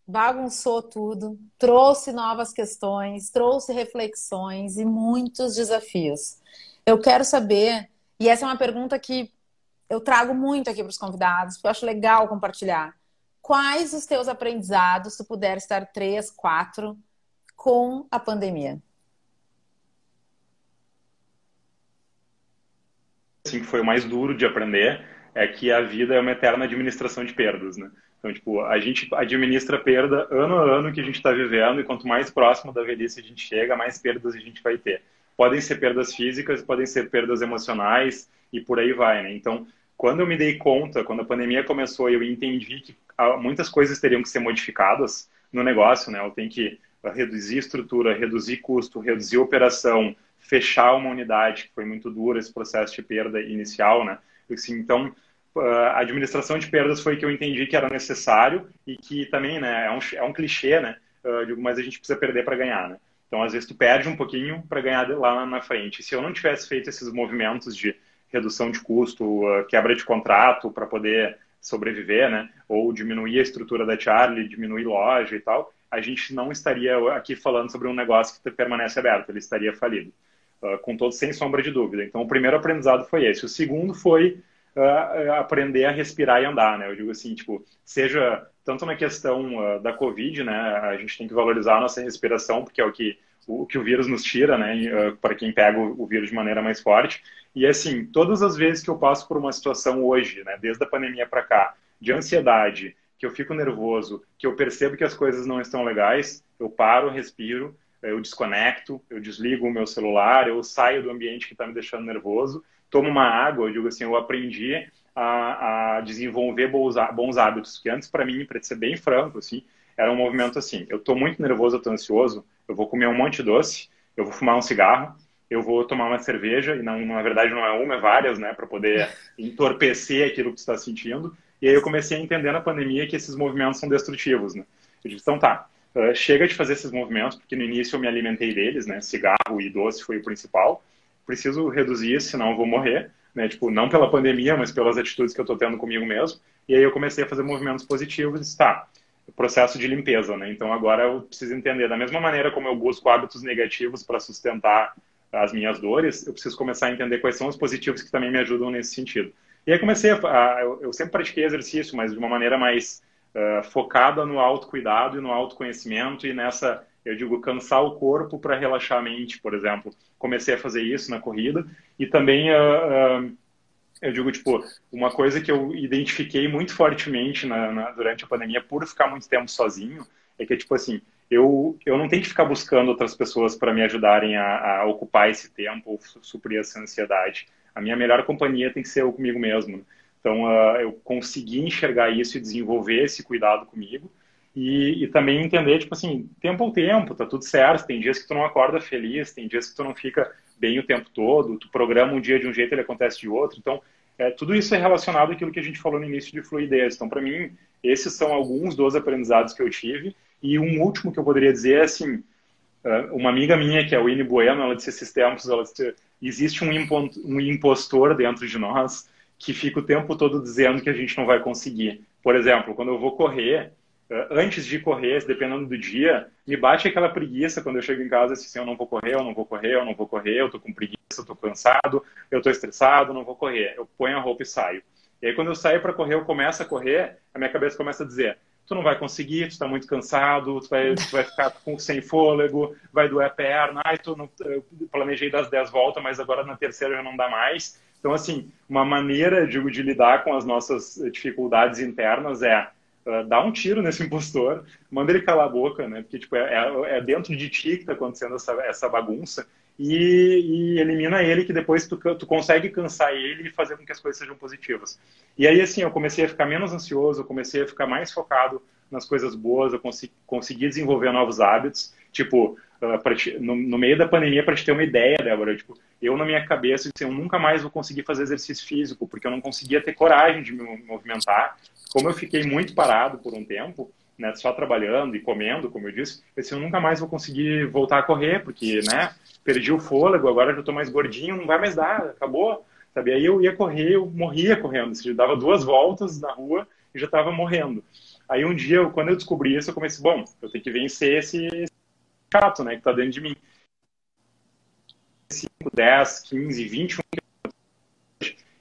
bagunçou tudo, trouxe novas questões, trouxe reflexões e muitos desafios. Eu quero saber, e essa é uma pergunta que eu trago muito aqui para os convidados, porque eu acho legal compartilhar. Quais os teus aprendizados, se puder estar três, quatro, com a pandemia? Assim, que foi o mais duro de aprender é que a vida é uma eterna administração de perdas, né? Então, tipo, a gente administra perda ano a ano que a gente está vivendo e quanto mais próximo da velhice a gente chega, mais perdas a gente vai ter. Podem ser perdas físicas, podem ser perdas emocionais e por aí vai, né? Então, quando eu me dei conta, quando a pandemia começou, eu entendi que muitas coisas teriam que ser modificadas no negócio, né? Eu tenho que reduzir estrutura, reduzir custo, reduzir operação, fechar uma unidade, que foi muito duro esse processo de perda inicial, né? Assim, então, a administração de perdas foi que eu entendi que era necessário e que também, né, é um, é um clichê, né, mas a gente precisa perder para ganhar, né. Então, às vezes, tu perde um pouquinho para ganhar lá na frente. Se eu não tivesse feito esses movimentos de redução de custo, quebra de contrato para poder sobreviver, né, ou diminuir a estrutura da Charlie, diminuir loja e tal, a gente não estaria aqui falando sobre um negócio que permanece aberto, ele estaria falido, com todo sem sombra de dúvida. Então, o primeiro aprendizado foi esse. O segundo foi uh, aprender a respirar e andar, né? Eu digo assim, tipo, seja tanto na questão uh, da Covid, né? A gente tem que valorizar a nossa respiração, porque é o que o, que o vírus nos tira, né? Uh, para quem pega o, vírus de maneira mais forte. E assim, todas as vezes que eu passo por uma situação hoje, né? Desde a pandemia para cá, de ansiedade, que eu fico nervoso, que eu percebo que as coisas não estão legais, eu paro, respiro, eu desconecto, eu desligo o meu celular, eu saio do ambiente que está me deixando nervoso tomo uma água, eu digo assim, eu aprendi a, a desenvolver bons, hábitos, que antes para mim, para ser bem franco, assim, era um movimento assim, eu estou muito nervoso, eu tô ansioso, eu vou comer um monte de doce, eu vou fumar um cigarro, eu vou tomar uma cerveja, e não, na verdade não é uma, é várias, né, para poder entorpecer aquilo que tu está sentindo, e aí eu comecei a entender na pandemia que esses movimentos são destrutivos, né. Eu disse, então tá, uh, chega de fazer esses movimentos, porque no início eu me alimentei deles, né, cigarro e doce foi o principal, preciso reduzir, senão eu vou morrer, né? Tipo, não pela pandemia, mas pelas atitudes que eu estou tendo comigo mesmo. E aí eu comecei a fazer movimentos positivos e disse, tá, processo de limpeza, né? Então agora eu preciso entender, da mesma maneira como eu busco hábitos negativos para sustentar as minhas dores, eu preciso começar a entender quais são os positivos que também me ajudam nesse sentido. E aí comecei a, eu, sempre pratiquei exercício, mas de uma maneira mais uh, focada no autocuidado e no autoconhecimento e nessa eu digo cansar o corpo para relaxar a mente, por exemplo. Comecei a fazer isso na corrida e também uh, uh, Eu digo, tipo, uma coisa que eu identifiquei muito fortemente na, na, durante a pandemia, por ficar muito tempo sozinho, é que, tipo assim, eu, eu não tenho que ficar buscando outras pessoas para me ajudarem a, a, ocupar esse tempo ou suprir essa ansiedade. A minha melhor companhia tem que ser eu comigo mesmo. Então, uh, eu consegui enxergar isso e desenvolver esse cuidado comigo. E, e, também entender, tipo assim, tempo ao tempo, tá tudo certo. Tem dias que tu não acorda feliz, tem dias que tu não fica bem o tempo todo, tu programa um dia de um jeito, ele acontece de outro. Então, é, tudo isso é relacionado àquilo que a gente falou no início de fluidez. Então, para mim, esses são alguns dos aprendizados que eu tive. E um último que eu poderia dizer é assim, é, uma amiga minha, que é a Winnie Bueno, ela disse esses tempos, ela disse, existe um, um impostor dentro de nós que fica o tempo todo dizendo que a gente não vai conseguir. Por exemplo, quando eu vou correr, antes de correr, dependendo do dia, me bate aquela preguiça quando eu chego em casa, assim, eu não vou correr, eu não vou correr, eu não vou correr, eu tô com preguiça, eu tô cansado, eu tô estressado, não vou correr. Eu ponho a roupa e saio. E aí quando eu saio para correr, eu começo a correr, a minha cabeça começa a dizer, tu não vai conseguir, tu tá muito cansado, tu vai, tu vai ficar com, sem fôlego, vai doer a perna, ai, tu não, eu planejei das 10 voltas, mas agora na terceira já não dá mais. Então, assim, uma maneira, digo, de lidar com as nossas dificuldades internas é uh, dá um tiro nesse impostor, manda ele calar a boca, né? Porque tipo, é, é, é dentro de ti que está acontecendo essa, essa bagunça e, e, elimina ele que depois tu, tu consegue cansar ele e fazer com que as coisas sejam positivas. E aí, assim, eu comecei a ficar menos ansioso, eu comecei a ficar mais focado nas coisas boas, eu consegui, consegui desenvolver novos hábitos, tipo, te, no, no, meio da pandemia, para te ter uma ideia, Débora, tipo, eu na minha cabeça, assim, eu nunca mais vou conseguir fazer exercício físico, porque eu não conseguia ter coragem de me movimentar, como eu fiquei muito parado por um tempo, né, só trabalhando e comendo, como eu disse, eu disse, eu nunca mais vou conseguir voltar a correr, porque, né, perdi o fôlego, agora já estou mais gordinho, não vai mais dar, acabou, sabe? Aí eu ia correr, eu morria correndo, eu dava duas voltas na rua e já estava morrendo. Aí um dia, quando eu descobri isso, eu comecei, bom, eu tenho que vencer esse chato, né, que está dentro de mim. 5, 10, 15, 21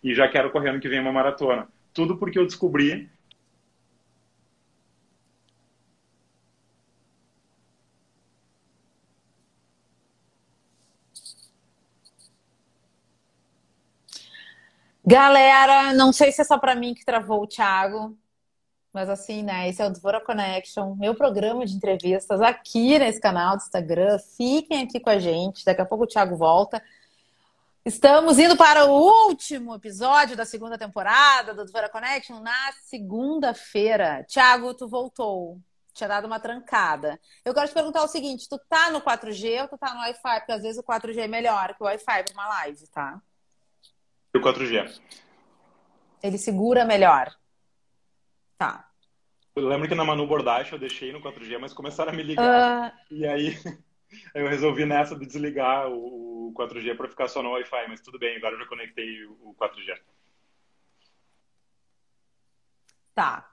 e já quero correr ano que vem uma maratona. Tudo porque eu descobri Galera, não sei se é só para mim que travou o Thiago, mas assim, né? Esse é o Dvora Connection, meu programa de entrevistas aqui nesse canal do Instagram. Fiquem aqui com a gente, daqui a pouco o Thiago volta. Estamos indo para o último episódio da segunda temporada do Dvora Connection na segunda-feira. Thiago, tu voltou. Tinha dado uma trancada. Eu quero te perguntar o seguinte: tu tá no 4G ou tu tá no Wi-Fi? Porque às vezes o 4G é melhor que o Wi-Fi para uma live, tá? O 4G. Ele segura melhor. Tá. Eu lembro que na Manu Bordache eu deixei no 4G, mas começaram a me ligar. Uh... E aí eu resolvi nessa de desligar o 4G para ficar só no Wi-Fi, mas tudo bem, agora eu já conectei o 4G. Tá.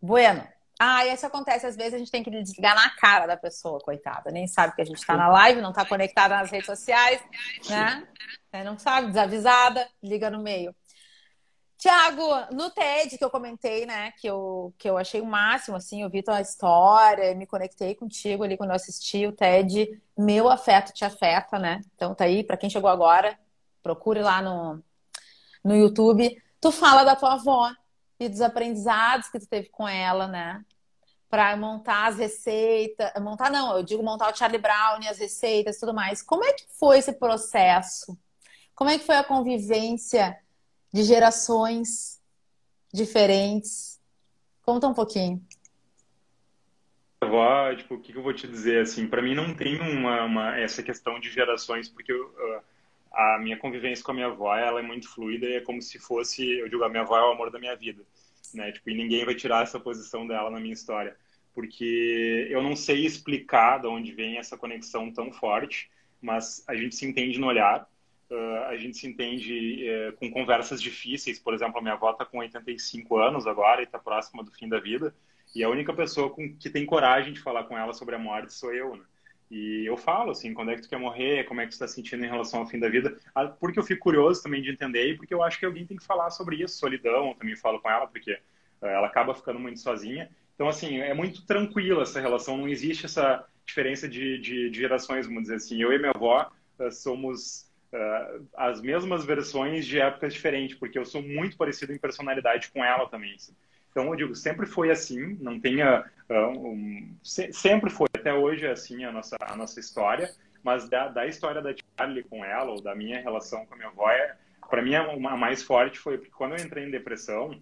Bueno. Ah, isso acontece, às vezes a gente tem que desligar na cara da pessoa, coitada. Nem sabe que a gente está na live, não está conectada nas redes sociais, né? É, não sabe, desavisada, liga no meio. Tiago, no TED que eu comentei, né, que eu, que eu achei o máximo, assim, eu vi tua história, me conectei contigo ali quando eu assisti o TED, Meu Afeto Te Afeta, né? Então tá aí, para quem chegou agora, procure lá no, no YouTube. Tu fala da tua avó, e dos aprendizados que tu teve com ela, né? Para montar as receitas, montar não, eu digo montar o Charlie Brown, as receitas, tudo mais. Como é que foi esse processo? Como é que foi a convivência de gerações diferentes? Conta um pouquinho. Avó, tipo, o que eu vou te dizer assim? Para mim não tem uma, uma, essa questão de gerações, porque eu, uh a minha convivência com a minha avó, ela é muito fluida e é como se fosse, eu digo, a minha avó é o amor da minha vida, né? Tipo, e ninguém vai tirar essa posição dela na minha história, porque eu não sei explicar de onde vem essa conexão tão forte, mas a gente se entende no olhar, uh, a gente se entende uh, com conversas difíceis, por exemplo, a minha avó está com 85 anos agora e está próxima do fim da vida, e a única pessoa com, que tem coragem de falar com ela sobre a morte sou eu, né? E eu falo, assim, quando é que tu quer morrer, como é que tu está sentindo em relação ao fim da vida, ah, porque eu fico curioso também de entender e porque eu acho que alguém tem que falar sobre isso, solidão, eu também falo com ela, porque eh, ela acaba ficando muito sozinha. Então, assim, é muito tranquila essa relação, não existe essa diferença de, de, de gerações, vamos dizer assim. Eu e minha avó eh, somos uh, as mesmas versões de épocas diferentes, porque eu sou muito parecido em personalidade com ela também. Assim. Então, eu digo, sempre foi assim, não tenha. Uh, um, se, sempre foi, até hoje é assim a nossa, a nossa história, mas da, da história da Charlie com ela, ou da minha relação com a minha avó, é, para mim, a mais forte foi porque quando eu entrei em depressão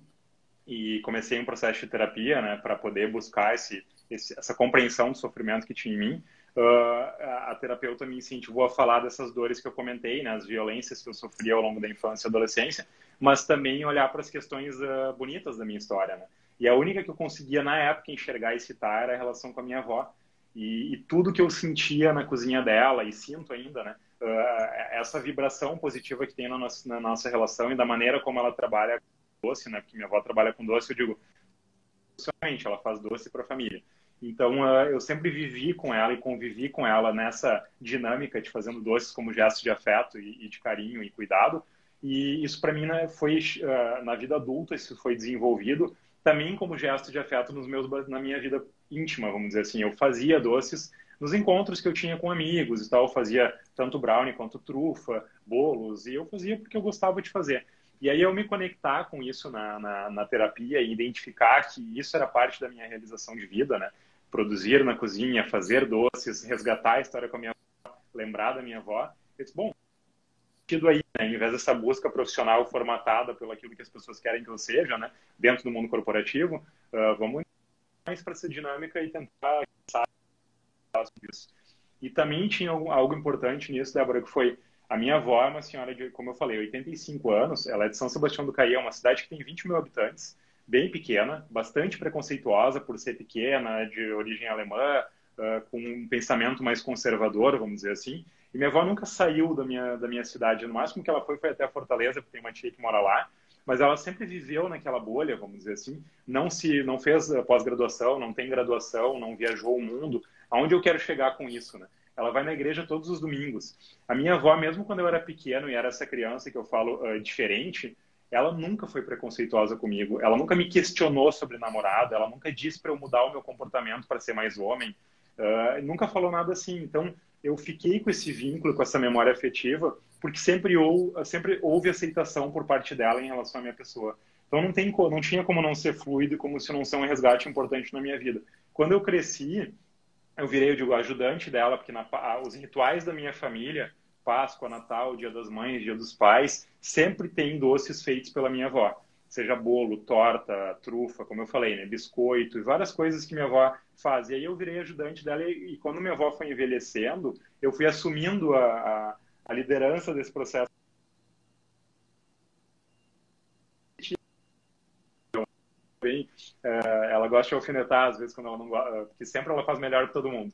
e comecei um processo de terapia, né, para poder buscar esse, esse, essa compreensão do sofrimento que tinha em mim, uh, a terapeuta me incentivou a falar dessas dores que eu comentei, né, as violências que eu sofri ao longo da infância e adolescência, mas também olhar para as questões uh, bonitas da minha história. Né? E a única que eu conseguia na época enxergar e citar era a relação com a minha avó. E, e tudo que eu sentia na cozinha dela, e sinto ainda, né? Uh, essa vibração positiva que tem na nossa, na nossa relação e da maneira como ela trabalha com doce, né? Porque minha avó trabalha com doce, eu digo, somente ela faz doce para a família. Então, uh, eu sempre vivi com ela e convivi com ela nessa dinâmica de fazendo doces como gesto de afeto e de carinho e cuidado. E isso para mim né, foi uh, na vida adulta isso foi desenvolvido também como gesto de afeto nos meus na minha vida íntima, vamos dizer assim. Eu fazia doces nos encontros que eu tinha com amigos e tal, eu fazia tanto brownie quanto trufa, bolos, e eu fazia porque eu gostava de fazer. E aí eu me conectar com isso na, na, na, terapia e identificar que isso era parte da minha realização de vida, né? Produzir na cozinha, fazer doces, resgatar a história com a minha avó, lembrar da minha avó. Eu disse, bom, tido aí, né? Em vez dessa busca profissional formatada pelo aquilo que as pessoas querem que eu seja, né? Dentro do mundo corporativo, uh, vamos mais para essa dinâmica e tentar sobre isso. E também tinha algo importante nisso, Débora, que foi a minha avó é uma senhora de, como eu falei, 85 anos, ela é de São Sebastião do Caí, é uma cidade que tem 20 mil habitantes, bem pequena, bastante preconceituosa por ser pequena, de origem alemã, uh, com um pensamento mais conservador, vamos dizer assim. E minha avó nunca saiu da minha, da minha cidade, no máximo que ela foi foi até Fortaleza, porque tem uma tia que mora lá, mas ela sempre viveu naquela bolha, vamos dizer assim, não se não fez pós-graduação, não tem graduação, não viajou o mundo, Aonde eu quero chegar com isso, né? Ela vai na igreja todos os domingos. A minha avó, mesmo quando eu era pequeno e era essa criança que eu falo uh, diferente, ela nunca foi preconceituosa comigo. Ela nunca me questionou sobre namorado. Ela nunca disse para eu mudar o meu comportamento para ser mais homem. Uh, nunca falou nada assim. Então, eu fiquei com esse vínculo, com essa memória afetiva, porque sempre, ou, sempre houve aceitação por parte dela em relação à minha pessoa. Então, não, tem, não tinha como não ser fluido e como se não ser um resgate importante na minha vida. Quando eu cresci, eu virei, eu digo, ajudante dela, porque na, os rituais da minha família, Páscoa, Natal, Dia das Mães, Dia dos Pais, sempre tem doces feitos pela minha avó. Seja bolo, torta, trufa, como eu falei, né? Biscoito e várias coisas que minha avó faz. E aí eu virei ajudante dela e, e quando minha avó foi envelhecendo, eu fui assumindo a, a, a liderança desse processo bem. Uh, ela gosta de alfinetar, às vezes, quando ela não gosta, porque sempre ela faz melhor que todo mundo.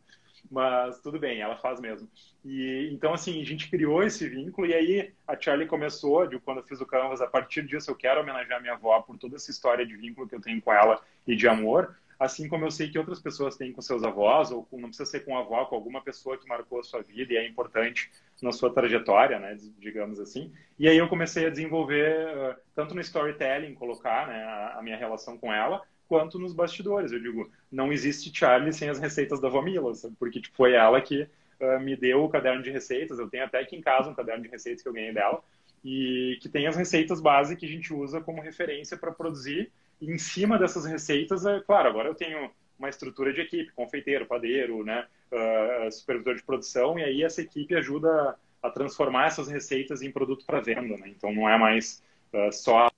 Mas tudo bem, ela faz mesmo. E então, assim, a gente criou esse vínculo, e aí a Charlie começou, de, quando eu fiz o Canvas, a partir disso eu quero homenagear minha avó por toda essa história de vínculo que eu tenho com ela e de amor assim como eu sei que outras pessoas têm com seus avós, ou não precisa ser com a avó, com alguma pessoa que marcou a sua vida e é importante na sua trajetória, né, digamos assim. E aí eu comecei a desenvolver, uh, tanto no storytelling, colocar né, a, minha relação com ela, quanto nos bastidores. Eu digo, não existe Charlie sem as receitas da Vomila, porque tipo, foi ela que uh, me deu o caderno de receitas. Eu tenho até aqui em casa um caderno de receitas que eu ganhei dela, e que tem as receitas base que a gente usa como referência para produzir e em cima dessas receitas, é claro, agora eu tenho uma estrutura de equipe, confeiteiro, padeiro, né, uh, supervisor de produção, e aí essa equipe ajuda a transformar essas receitas em produto para venda, né? Então não é mais uh, só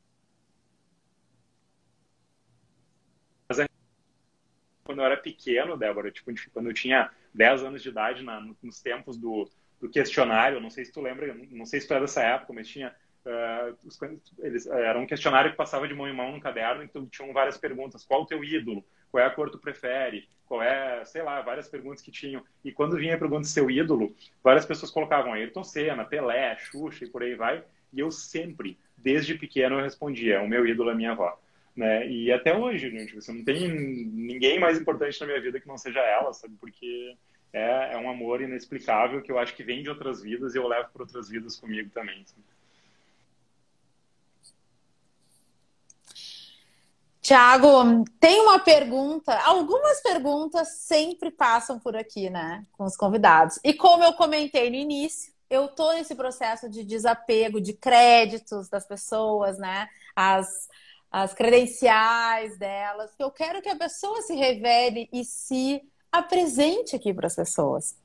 quando eu era pequeno, Débora, tipo, quando eu tinha 10 anos de idade, na, nos tempos do, do questionário, não sei se tu lembra, não sei se tu é dessa época, mas tinha Uh, os, eles, uh, era um questionário que passava de mão em mão no caderno, então tinham várias perguntas. Qual o teu ídolo? Qual é a cor que tu prefere? Qual é, sei lá, várias perguntas que tinham. E quando vinha a pergunta de seu ídolo, várias pessoas colocavam Ayrton Senna, Pelé, Xuxa e por aí vai. E eu sempre, desde pequeno, eu respondia: o meu ídolo é minha avó. Né? E até hoje, gente, você não tem ninguém mais importante na minha vida que não seja ela, sabe? Porque é, é um amor inexplicável que eu acho que vem de outras vidas e eu levo para outras vidas comigo também. Sabe? Tiago, tem uma pergunta. Algumas perguntas sempre passam por aqui, né? Com os convidados. E como eu comentei no início, eu tô nesse processo de desapego de créditos das pessoas, né? As, as credenciais delas, eu quero que a pessoa se revele e se apresente aqui para as pessoas.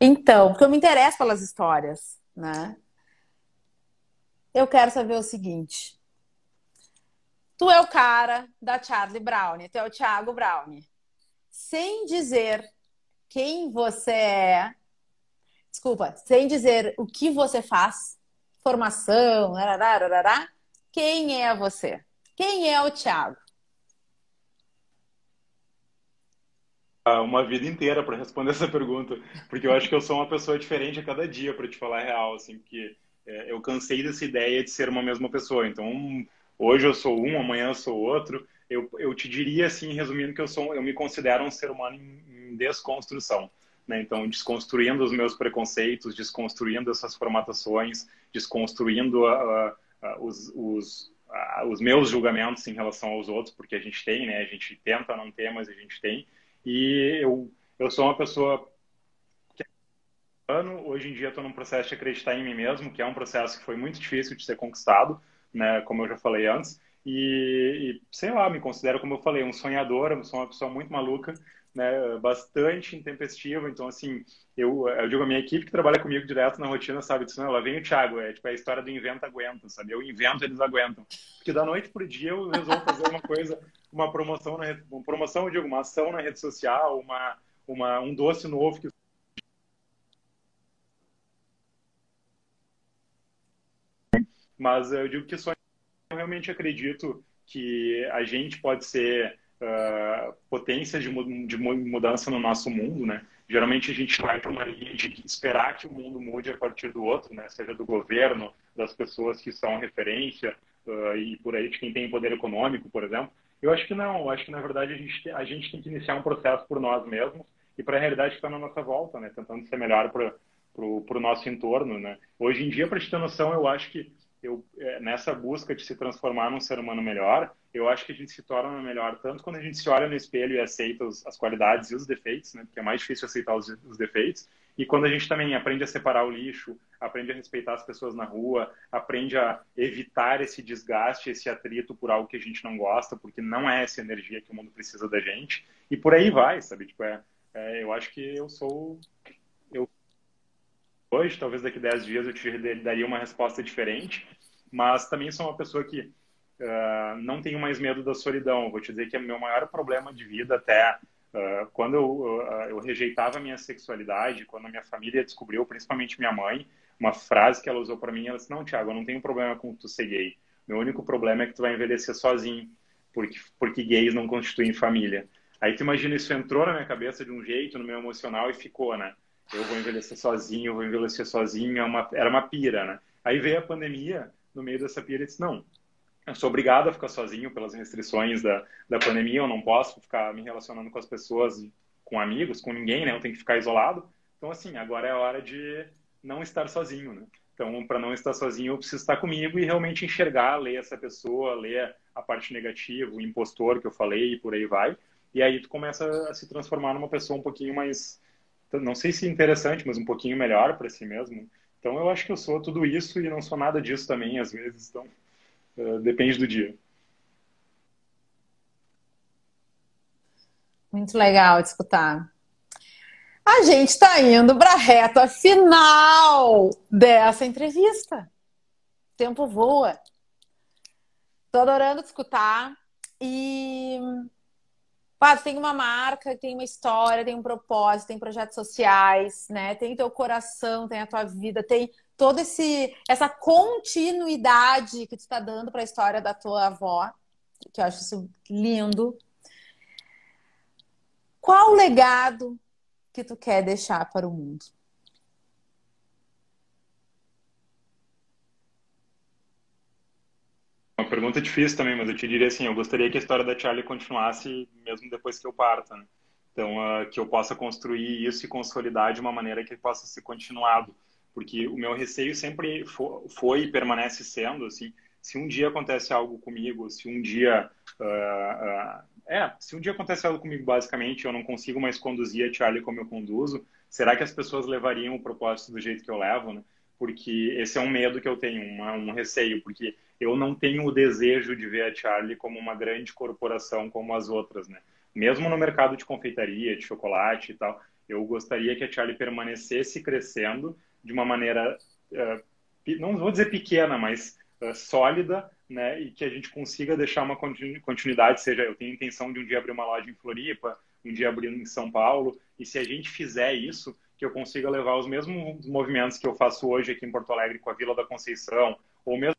Então, porque eu me interesso pelas histórias, né? Eu quero saber o seguinte: tu é o cara da Charlie Brown, tu é o Thiago Brown. Sem dizer quem você é, desculpa, sem dizer o que você faz, formação, arará, quem é você? Quem é o Thiago? uma vida inteira para responder essa pergunta, porque eu acho que eu sou uma pessoa diferente a cada dia, para te falar a real, assim, porque é, eu cansei dessa ideia de ser uma mesma pessoa. Então, hoje eu sou um, amanhã eu sou outro. Eu, eu te diria, assim, resumindo, que eu sou, eu me considero um ser humano em, em desconstrução. Né? Então, desconstruindo os meus preconceitos, desconstruindo essas formatações, desconstruindo a, a, os, os, a, os meus julgamentos em relação aos outros, porque a gente tem, né? A gente tenta não ter, mas a gente tem. E eu, eu sou uma pessoa que ano, hoje em dia estou num processo de acreditar em mim mesmo, que é um processo que foi muito difícil de ser conquistado, né, como eu já falei antes. E, e sei lá, me considero, como eu falei, um sonhador, eu sou uma pessoa muito maluca, né, bastante intempestiva. Então, assim, eu, eu digo a minha equipe que trabalha comigo direto na rotina, sabe disso, não, ela vem o Thiago, é tipo é a história do inventa aguenta, sabe? Eu invento, eles aguentam. Porque da noite pro dia eu resolvo fazer uma coisa, uma promoção, na, uma promoção, eu digo, uma ação na rede social, uma, uma, um doce novo que mas eu digo que só eu realmente acredito que a gente pode ser uh, potências de, de, mudança no nosso mundo, né? Geralmente a gente vai para uma linha de esperar que o mundo mude a partir do outro, né? Seja do governo, das pessoas que são referência uh, e por aí de quem tem poder econômico, por exemplo. Eu acho que não. Eu acho que na verdade a gente, a gente tem que iniciar um processo por nós mesmos e para a realidade que está na nossa volta, né? Tentando ser melhor para o nosso entorno, né? Hoje em dia, para te ter noção, eu acho que eu, é, nessa busca de se transformar num ser humano melhor, eu acho que a gente se torna melhor tanto quando a gente se olha no espelho e aceita os, as qualidades e os defeitos, né? Porque é mais difícil aceitar os, os, defeitos. E quando a gente também aprende a separar o lixo, aprende a respeitar as pessoas na rua, aprende a evitar esse desgaste, esse atrito por algo que a gente não gosta, porque não é essa energia que o mundo precisa da gente. E por aí vai, sabe? Tipo, é, é eu acho que eu sou eu hoje, talvez daqui a 10 dias eu te daria uma resposta diferente, mas também sou uma pessoa que uh, não tenho mais medo da solidão. Vou te dizer que é meu maior problema de vida até uh, quando eu, uh, eu rejeitava a minha sexualidade, quando a minha família descobriu, principalmente minha mãe, uma frase que ela usou para mim, ela disse, não, Thiago, eu não tenho problema com tu ser gay. Meu único problema é que tu vai envelhecer sozinho, porque, porque gays não constituem família. Aí tu imagina, isso entrou na minha cabeça de um jeito, no meu emocional, e ficou, né? eu vou envelhecer sozinho, eu vou envelhecer sozinho, é uma, era uma pira, né? Aí veio a pandemia, no meio dessa pira, e disse, não, eu sou obrigado a ficar sozinho pelas restrições da, da pandemia, eu não posso ficar me relacionando com as pessoas, com amigos, com ninguém, né? Eu tenho que ficar isolado. Então, assim, agora é a hora de não estar sozinho, né? Então, para não estar sozinho, eu preciso estar comigo e realmente enxergar, ler essa pessoa, ler a parte negativa, o impostor que eu falei e por aí vai. E aí tu começa a se transformar numa pessoa um pouquinho mais não sei se interessante, mas um pouquinho melhor para si mesmo. Então eu acho que eu sou tudo isso e não sou nada disso também, às vezes. Então uh, depende do dia. Muito legal de escutar. A gente está indo para a reta final dessa entrevista. O tempo voa. Estou adorando te escutar. E Tem uma marca, tem uma história, tem um propósito, tem projetos sociais, né? Tem teu coração, tem a tua vida, tem toda esse essa continuidade que tu está dando para a história da tua avó, que eu acho isso lindo. Qual o legado que tu quer deixar para o mundo? Uma pergunta difícil também, mas eu te diria assim, eu gostaria que a história da Charlie continuasse mesmo depois que eu parta, né? Então, uh, que eu possa construir isso e consolidar de uma maneira que possa ser continuado. Porque o meu receio sempre foi e permanece sendo, assim, se um dia acontece algo comigo, se um dia... Uh, uh, é, se um dia acontece algo comigo, basicamente, eu não consigo mais conduzir a Charlie como eu conduzo, será que as pessoas levariam o propósito do jeito que eu levo, né? Porque esse é um medo que eu tenho, uma, um receio, porque eu não tenho o desejo de ver a Charlie como uma grande corporação como as outras, né? Mesmo no mercado de confeitaria, de chocolate e tal, eu gostaria que a Charlie permanecesse crescendo de uma maneira, uh, não vou dizer pequena, mas uh, sólida, né? E que a gente consiga deixar uma continuidade, seja eu tenho intenção de um dia abrir uma loja em Floripa, um dia abrir em São Paulo, e se a gente fizer isso, que eu consiga levar os mesmos movimentos que eu faço hoje aqui em Porto Alegre com a Vila da Conceição, ou mesmo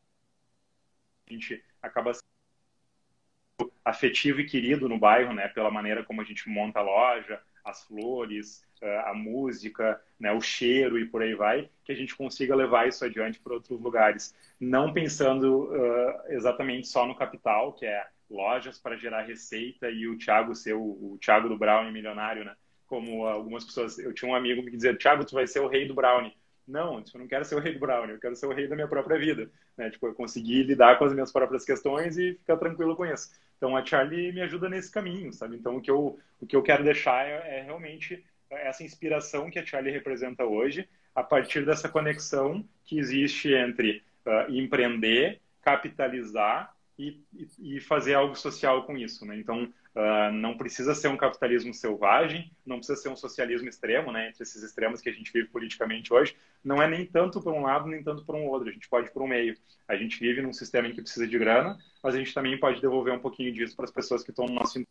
a gente acaba sendo afetivo e querido no bairro, né, pela maneira como a gente monta a loja, as flores, eh, a música, né, o cheiro e por aí vai, que a gente consiga levar isso adiante para outros lugares. Não pensando uh, exatamente só no capital, que é lojas para gerar receita e o Thiago ser o, o Thiago do Brownie milionário, né? Como algumas pessoas, eu tinha um amigo que dizia, Thiago, tu vai ser o rei do Brownie. Não, tipo, eu não quero ser o rei do Brownie, eu quero ser o rei da minha própria vida, né? Tipo, eu conseguir lidar com as minhas próprias questões e ficar tranquilo com isso. Então a Charlie me ajuda nesse caminho, sabe? Então o que eu o que eu quero deixar é, é realmente essa inspiração que a Charlie representa hoje, a partir dessa conexão que existe entre uh, empreender, capitalizar e, e, fazer algo social com isso, né? Então Uh, não precisa ser um capitalismo selvagem, não precisa ser um socialismo extremo, né, entre esses extremos que a gente vive politicamente hoje. Não é nem tanto por um lado, nem tanto por um outro. A gente pode ir por um meio. A gente vive num sistema em que precisa de grana, mas a gente também pode devolver um pouquinho disso para as pessoas que estão no nosso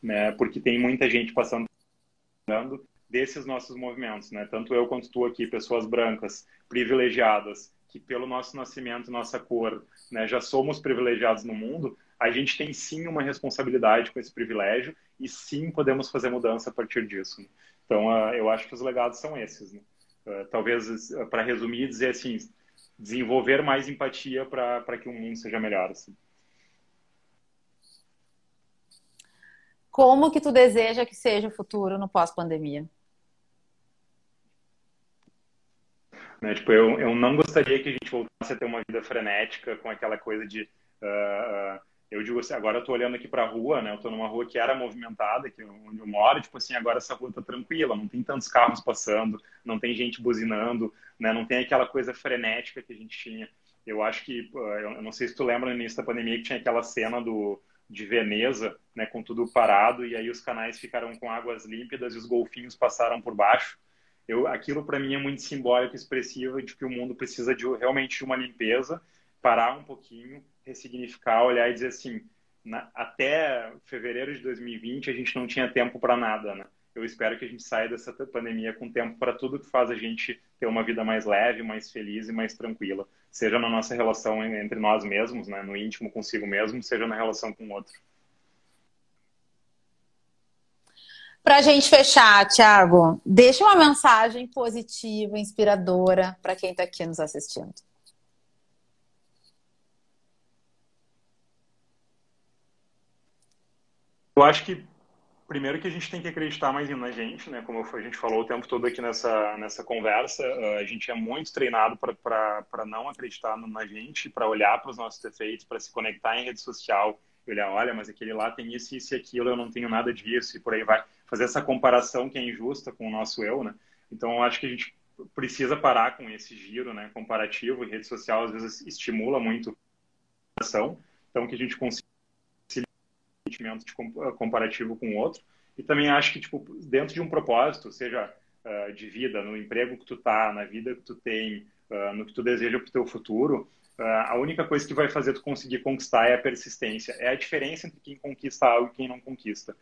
né, porque tem muita gente passando desses nossos movimentos, né? Tanto eu quanto tu aqui, pessoas brancas, privilegiadas, que pelo nosso nascimento, nossa cor, né, já somos privilegiados no mundo, a gente tem sim uma responsabilidade com esse privilégio e sim podemos fazer mudança a partir disso. Né? Então, uh, eu acho que os legados são esses. Né? Uh, talvez, uh, para resumir, dizer assim, desenvolver mais empatia para que o mundo seja melhor. Assim. Como que tu deseja que seja o futuro no pós-pandemia? Né, tipo, eu, eu não gostaria que a gente voltasse a ter uma vida frenética com aquela coisa de uh, eu digo assim, agora eu tô olhando aqui para a rua, né? Eu tô numa rua que era movimentada, que é onde eu moro, tipo assim, agora essa rua tá tranquila, não tem tantos carros passando, não tem gente buzinando, né? Não tem aquela coisa frenética que a gente tinha. Eu acho que, eu não sei se tu lembra no início da pandemia que tinha aquela cena do de Veneza, né, com tudo parado e aí os canais ficaram com águas límpidas e os golfinhos passaram por baixo. Eu, aquilo para mim é muito simbólico, expressivo de que o mundo precisa de realmente de uma limpeza, parar um pouquinho ressignificar, olhar e dizer assim, na, até fevereiro de 2020 a gente não tinha tempo para nada, né? Eu espero que a gente saia dessa pandemia com tempo para tudo que faz a gente ter uma vida mais leve, mais feliz e mais tranquila, seja na nossa relação entre nós mesmos, né, no íntimo consigo mesmo, seja na relação com o outro. Para a gente fechar, Thiago, deixa uma mensagem positiva, inspiradora para quem está aqui nos assistindo. Eu acho que primeiro que a gente tem que acreditar mais na gente, né? Como a gente falou o tempo todo aqui nessa, nessa conversa, a gente é muito treinado para não acreditar na gente, para olhar para os nossos defeitos, para se conectar em rede social e olhar, olha, mas aquele lá tem isso, isso e aquilo, eu não tenho nada disso, e por aí vai. Fazer essa comparação que é injusta com o nosso eu, né? Então, eu acho que a gente precisa parar com esse giro né, comparativo, e rede social às vezes estimula muito a comparação, então que a gente consiga sentimento de comparativo com o outro. E também acho que, tipo, dentro de um propósito, seja uh, de vida, no emprego que tu tá, na vida que tu tem, uh, no que tu deseja para o teu futuro, uh, a única coisa que vai fazer tu conseguir conquistar é a persistência. É a diferença entre quem conquista algo e quem não conquista.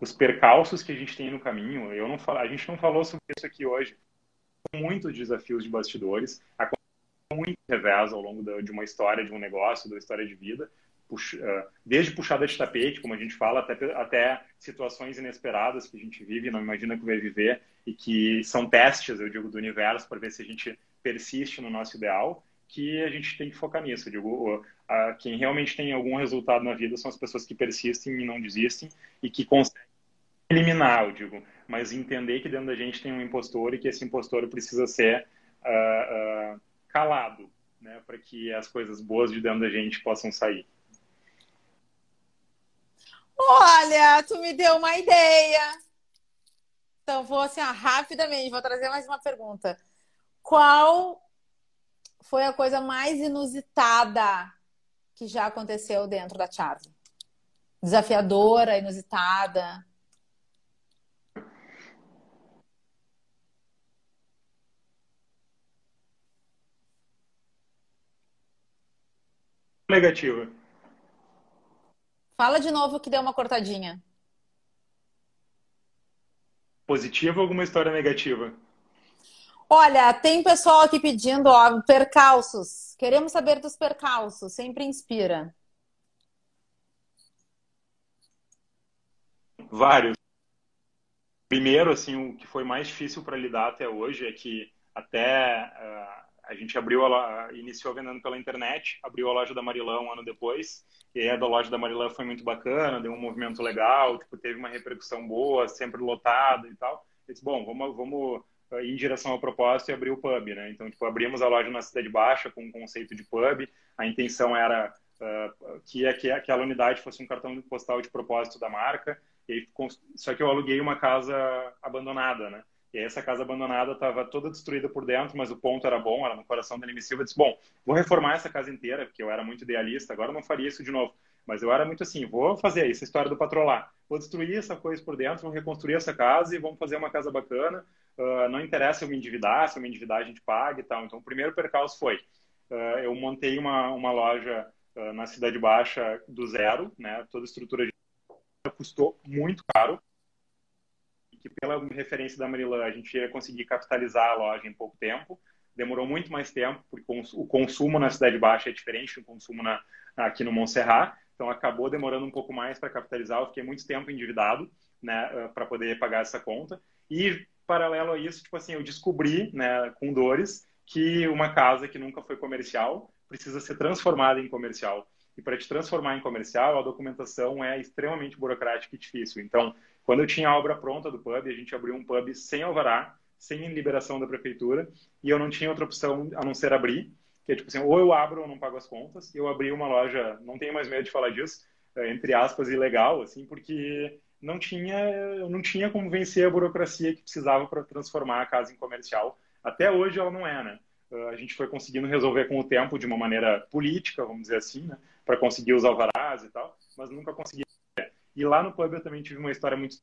Os percalços que a gente tem no caminho, eu não falo, a gente não falou sobre isso aqui hoje. Muitos desafios de bastidores, muito revés ao longo de uma história, de um negócio, de uma história de vida, eh, desde puxada de tapete, como a gente fala, até, até situações inesperadas que a gente vive, não imagina que vai viver, e que são testes, eu digo, do universo, para ver se a gente persiste no nosso ideal, que a gente tem que focar nisso. Eu digo, quem realmente tem algum resultado na vida são as pessoas que persistem e não desistem, e que conseguem eliminar, eu digo, mas entender que dentro da gente tem um impostor e que esse impostor precisa ser uh, uh, calado, né, para que as coisas boas de dentro da gente possam sair. Olha, tu me deu uma ideia. Então, vou assim, ó, rapidamente, vou trazer mais uma pergunta. Qual foi a coisa mais inusitada que já aconteceu dentro da Charlie? Desafiadora, inusitada? Negativa. Fala de novo que deu uma cortadinha. Positiva ou alguma história negativa? Olha, tem pessoal aqui pedindo, ó, percalços. Queremos saber dos percalços, sempre inspira. Vários. Primeiro, assim, o que foi mais difícil para lidar até hoje é que até uh, a gente abriu a, iniciou vendendo pela internet, abriu a loja da Marilã um ano depois, e aí a da loja da Marilã foi muito bacana, deu um movimento legal, tipo, teve uma repercussão boa, sempre lotada e tal. Eu disse, bom, vamos, vamos ir em direção ao propósito e abrir o pub, né? Então, tipo, abrimos a loja na Cidade Baixa com um conceito de pub. A intenção era uh, que, que aquela unidade fosse um cartão postal de propósito da marca. E aí, só que eu aluguei uma casa abandonada, né? E essa casa abandonada estava toda destruída por dentro, mas o ponto era bom, era no coração da Neme Silva. Eu disse, bom, vou reformar essa casa inteira, porque eu era muito idealista, agora não faria isso de novo. Mas eu era muito assim, vou fazer essa história do patrolar. Vou destruir essa coisa por dentro, vou reconstruir essa casa e vamos fazer uma casa bacana. Uh, não interessa eu me endividar, se eu me endividar a gente paga e tal. Então o primeiro percalço foi, uh, eu montei uma, uma loja uh, na Cidade Baixa do zero, né? Toda estrutura de... custou muito caro que pela referência da Marilã a gente ia conseguir capitalizar a loja em pouco tempo. Demorou muito mais tempo, porque o consumo na Cidade Baixa é diferente do consumo na, aqui no Montserrat. Então acabou demorando um pouco mais para capitalizar. Eu fiquei muito tempo endividado, né, eh, para poder pagar essa conta. E paralelo a isso, tipo assim, eu descobri, né, com dores, que uma casa que nunca foi comercial precisa ser transformada em comercial. E para te transformar em comercial, a documentação é extremamente burocrática e difícil. Então, quando eu tinha a obra pronta do pub, a gente abriu um pub sem alvará, sem liberação da prefeitura, e eu não tinha outra opção a não ser abrir, que é tipo assim, ou eu abro ou não pago as contas. Eu abri uma loja, não tenho mais medo de falar disso, é, entre aspas, ilegal, assim, porque não tinha, não tinha como vencer a burocracia que precisava para transformar a casa em comercial. Até hoje ela não é, né? A gente foi conseguindo resolver com o tempo de uma maneira política, vamos dizer assim, né? Para conseguir os alvarás e tal, mas nunca consegui e lá no pub eu também tive uma história muito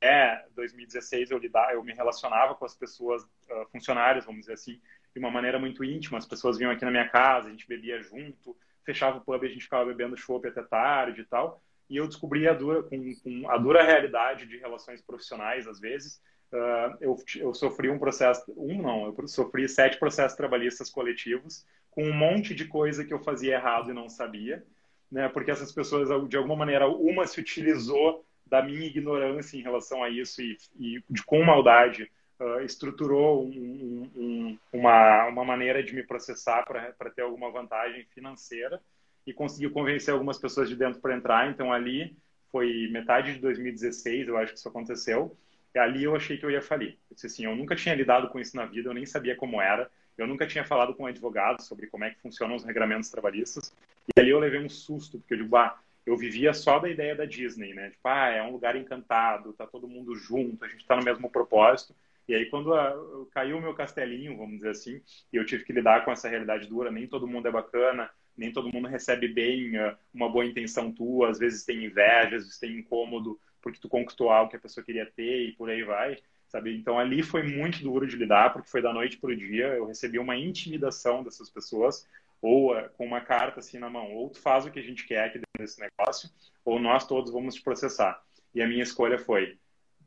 é 2016 eu lidar, eu me relacionava com as pessoas uh, funcionárias, vamos dizer assim, de uma maneira muito íntima. As pessoas vinham aqui na minha casa, a gente bebia junto, fechava o pub, a gente ficava bebendo chopp até tarde e tal. E eu descobri a dura, com, com a dura realidade de relações profissionais, às vezes. Uh, eu, eu sofri um processo, um não, eu sofri sete processos trabalhistas coletivos com um monte de coisa que eu fazia errado e não sabia né? Porque essas pessoas, de alguma maneira, uma se utilizou da minha ignorância em relação a isso e, e de com maldade uh, estruturou um, um, uma, uma maneira de me processar para ter alguma vantagem financeira e conseguiu convencer algumas pessoas de dentro para entrar. Então ali foi metade de 2016, eu acho que isso aconteceu. E ali eu achei que eu ia falir. Eu disse assim, eu nunca tinha lidado com isso na vida, eu nem sabia como era. Eu nunca tinha falado com um advogado sobre como é que funcionam os regramentos trabalhistas. E ali eu levei um susto, porque eu digo, ah, eu vivia só da ideia da Disney, né? Tipo, ah, é um lugar encantado, tá todo mundo junto, a gente está no mesmo propósito. E aí, quando a, caiu o meu castelinho, vamos dizer assim, e eu tive que lidar com essa realidade dura, nem todo mundo é bacana, nem todo mundo recebe bem uh, uma boa intenção tua, às vezes tem inveja, às vezes tem incômodo porque tu conquistou algo que a pessoa queria ter e por aí vai sabe? Então ali foi muito duro de lidar, porque foi da noite para o dia, eu recebi uma intimidação dessas pessoas, ou uh, com uma carta assim na mão, ou tu faz o que a gente quer aqui dentro desse negócio, ou nós todos vamos te processar. E a minha escolha foi,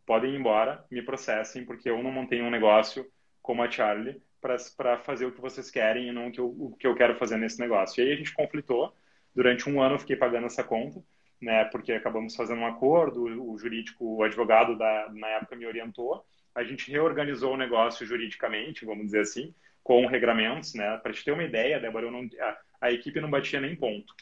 podem ir embora, me processem, porque eu não montei um negócio como a Charlie para fazer o que vocês querem e não o que, eu, o que eu quero fazer nesse negócio. E aí a gente conflitou, durante um ano eu fiquei pagando essa conta, né, porque acabamos fazendo um acordo, o jurídico, o advogado da, na época me orientou, a gente reorganizou o negócio juridicamente, vamos dizer assim, com regramentos, né? Para te ter uma ideia, Débora, não, a, a, equipe não batia nem ponto.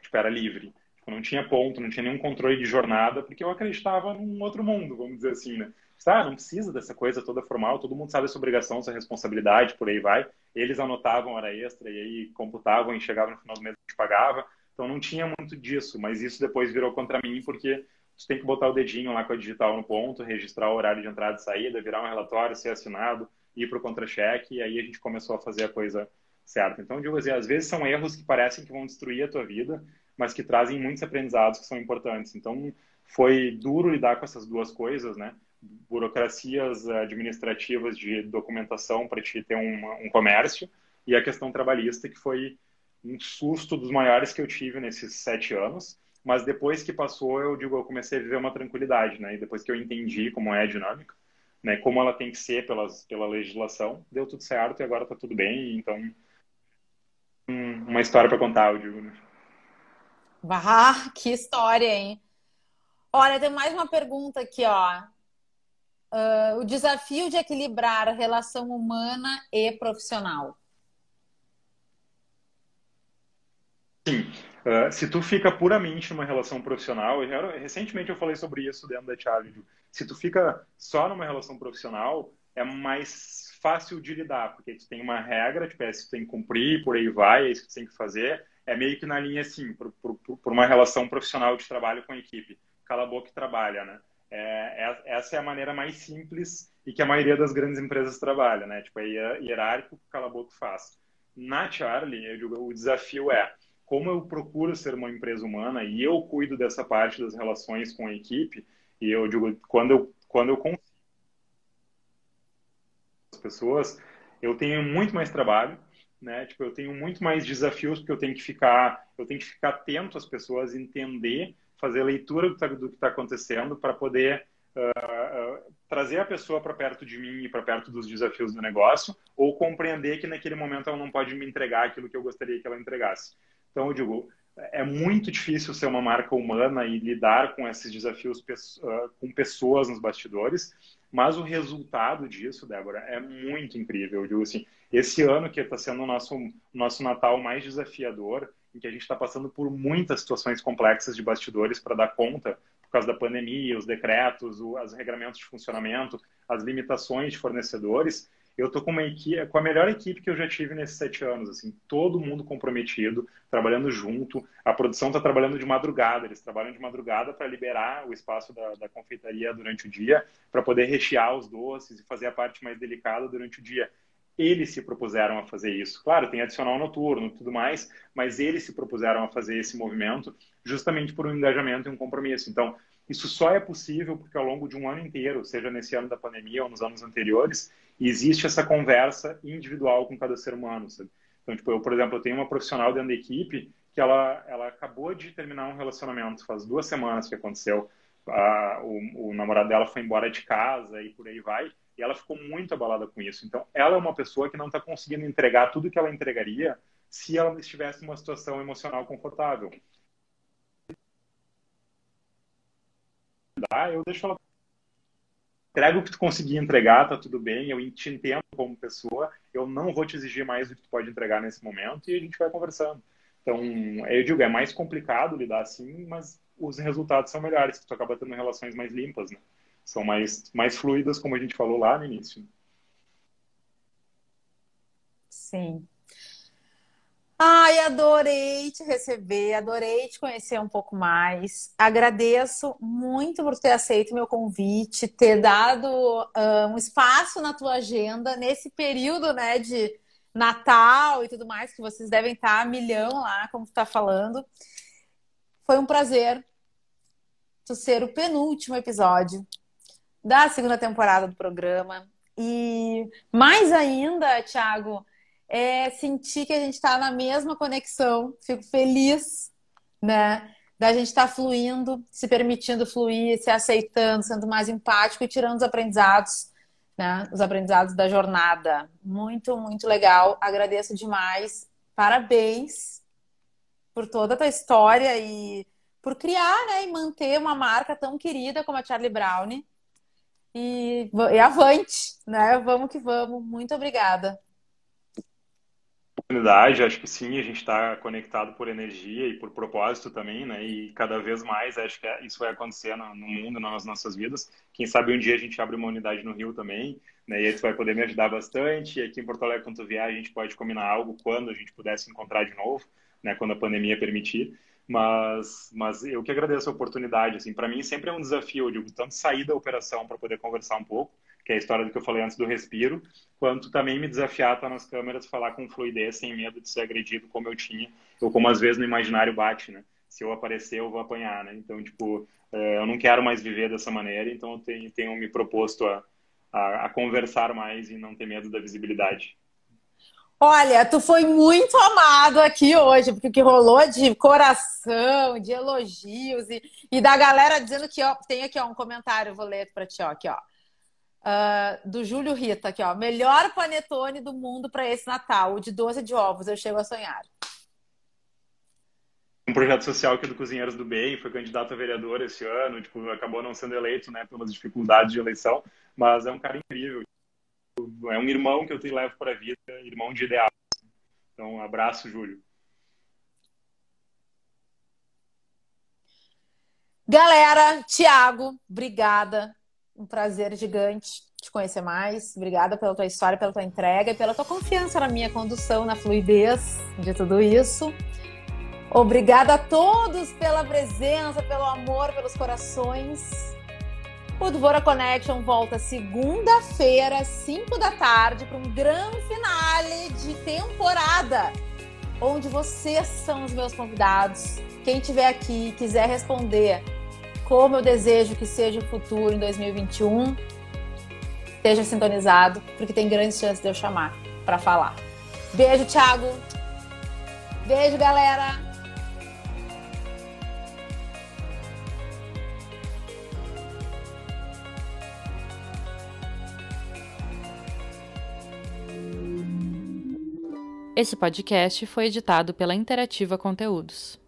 Tipo, era livre. Tipo, não tinha ponto, não tinha nenhum controle de jornada, porque eu acreditava num outro mundo, vamos dizer assim, né? Ah, não precisa dessa coisa toda formal, todo mundo sabe a sua obrigação, sua responsabilidade, por aí vai. Eles anotavam hora extra e aí computavam e chegava no final do mês e pagava. Então não tinha muito disso, mas isso depois virou contra mim porque tu tem que botar o dedinho lá com a digital no ponto, registrar o horário de entrada e saída, virar um relatório, ser assinado, ir para o contra-cheque, e aí a gente começou a fazer a coisa certa. Então, digo assim, às vezes são erros que parecem que vão destruir a tua vida, mas que trazem muitos aprendizados que são importantes. Então, foi duro lidar com essas duas coisas, né? Burocracias administrativas de documentação para te ter um, um comércio e a questão trabalhista, que foi um susto dos maiores que eu tive nesses sete anos. Mas depois que passou, eu digo, eu comecei a viver uma tranquilidade, né? E depois que eu entendi como é a dinâmica, né? Como ela tem que ser pelas, pela legislação, deu tudo certo e agora está tudo bem. Então, uma história para contar, eu digo. Né? Ah, que história, hein? Olha, tem mais uma pergunta aqui, ó. Uh, o desafio de equilibrar a relação humana e profissional. Sim. Uh, se tu fica puramente numa relação profissional, eu, recentemente eu falei sobre isso dentro da Charlie, se tu fica só numa relação profissional, é mais fácil de lidar, porque tu tem uma regra, tipo, é, tu tem que cumprir, por aí vai, é isso que tu tem que fazer, é meio que na linha assim, por, por, por uma relação profissional de trabalho com a equipe. Cala a boca e trabalha, né? É, é, essa é a maneira mais simples e que a maioria das grandes empresas trabalha, né? Tipo, é hierárquico, cala a boca e faz. Na Charlie, eu digo, o desafio é como eu procuro ser uma empresa humana e eu cuido dessa parte das relações com a equipe, e eu digo, quando eu, quando eu consigo as pessoas, eu tenho muito mais trabalho, né? Tipo, eu tenho muito mais desafios porque eu tenho que ficar, eu tenho que ficar atento às pessoas, entender, fazer leitura do que está tá acontecendo para poder uh, uh, trazer a pessoa para perto de mim e para perto dos desafios do negócio, ou compreender que naquele momento ela não pode me entregar aquilo que eu gostaria que ela entregasse. Então, eu digo, é muito difícil ser uma marca humana e lidar com esses desafios uh, com pessoas nos bastidores, mas o resultado disso, Débora, é muito incrível. Eu digo assim, esse ano que está sendo o nosso, nosso Natal mais desafiador, em que a gente está passando por muitas situações complexas de bastidores para dar conta, por causa da pandemia, os decretos, os regramentos de funcionamento, as limitações de fornecedores, eu tô com uma equipe, com a melhor equipe que eu já tive nesses sete anos, assim, todo mundo comprometido, trabalhando junto. A produção está trabalhando de madrugada, eles trabalham de madrugada para liberar o espaço da, da confeitaria durante o dia, para poder rechear os doces e fazer a parte mais delicada durante o dia. Eles se propuseram a fazer isso. Claro, tem adicional noturno e tudo mais, mas eles se propuseram a fazer esse movimento justamente por um engajamento e um compromisso. Então, isso só é possível porque ao longo de um ano inteiro, seja nesse ano da pandemia ou nos anos anteriores, existe essa conversa individual com cada ser humano, sabe? Então, tipo, eu, por exemplo, eu tenho uma profissional dentro da equipe que ela, ela acabou de terminar um relacionamento, faz duas semanas que aconteceu. A, o, o namorado dela foi embora de casa e por aí vai, e ela ficou muito abalada com isso. Então, ela é uma pessoa que não está conseguindo entregar tudo que ela entregaria se ela estivesse numa situação emocional confortável. Eu deixo ela entrega o que tu conseguir entregar, tá tudo bem, eu te entendo como pessoa, eu não vou te exigir mais do que tu pode entregar nesse momento e a gente vai conversando. Então, eu digo, é mais complicado lidar assim, mas os resultados são melhores, tu acaba tendo relações mais limpas, né? São mais, mais fluidas, como a gente falou lá no início. Sim. Ai, adorei te receber, adorei te conhecer um pouco mais. Agradeço muito por ter aceito meu convite, ter dado uh, um espaço na tua agenda nesse período, né, de Natal e tudo mais, que vocês devem estar a milhão lá, como tu tá falando. Foi um prazer tu ser o penúltimo episódio da segunda temporada do programa. E mais ainda, Thiago, é sentir que a gente está na mesma conexão. Fico feliz, né? Da gente estar tá fluindo, se permitindo fluir, se aceitando, sendo mais empático e tirando os aprendizados, né? Os aprendizados da jornada. Muito, muito legal. Agradeço demais. Parabéns por toda a tua história e por criar né, e manter uma marca tão querida como a Charlie Brown. E, e avante, né? Vamos que vamos. Muito obrigada oportunidade, acho que sim, a gente está conectado por energia e por propósito também, né? E cada vez mais acho que é, isso vai acontecer no, mundo, nas nossas vidas. Quem sabe um dia a gente abre uma unidade no Rio também, né? E aí tu vai poder me ajudar bastante. E aqui em Porto Alegre, quando tu vier, a gente pode combinar algo quando a gente pudesse encontrar de novo, né? Quando a pandemia permitir. Mas, mas eu que agradeço a oportunidade. Assim, para mim sempre é um desafio, eu digo, tanto sair da operação para poder conversar um pouco, que é a história do que eu falei antes do respiro, quanto também me desafiar estar nas câmeras, falar com fluidez, sem medo de ser agredido como eu tinha, ou como às vezes no imaginário bate, né? Se eu aparecer, eu vou apanhar, né? Então, tipo, é, eu não quero mais viver dessa maneira, então eu tenho, tenho me proposto a, a, a conversar mais e não ter medo da visibilidade. Olha, tu foi muito amado aqui hoje, porque o que rolou de coração, de elogios e, e da galera dizendo que, ó, tem aqui ó, um comentário, vou ler para ti, ó, aqui, ó. Uh, do Júlio Rita, aqui, ó. Melhor panetone do mundo para esse Natal, o de doce de ovos, eu chego a sonhar. Um projeto social aqui do Cozinheiros do Bem, foi candidato a vereador esse ano, tipo, acabou não sendo eleito, né, pelas dificuldades de eleição, mas é um cara incrível é um irmão que eu te levo para a vida, irmão de ideal. Então, um abraço, Júlio. Galera, Tiago, obrigada. Um prazer gigante te conhecer mais. Obrigada pela tua história, pela tua entrega e pela tua confiança na minha condução, na fluidez de tudo isso. Obrigada a todos pela presença, pelo amor, pelos corações. O Dvora Connection volta segunda-feira, 5 da tarde, para um grande finale de temporada, onde vocês são os meus convidados. Quem estiver aqui quiser responder como eu desejo que seja o futuro em 2021, esteja sintonizado, porque tem grandes chances de eu chamar para falar. Beijo, Thiago. Beijo, galera. Esse podcast foi editado pela Interativa Conteúdos.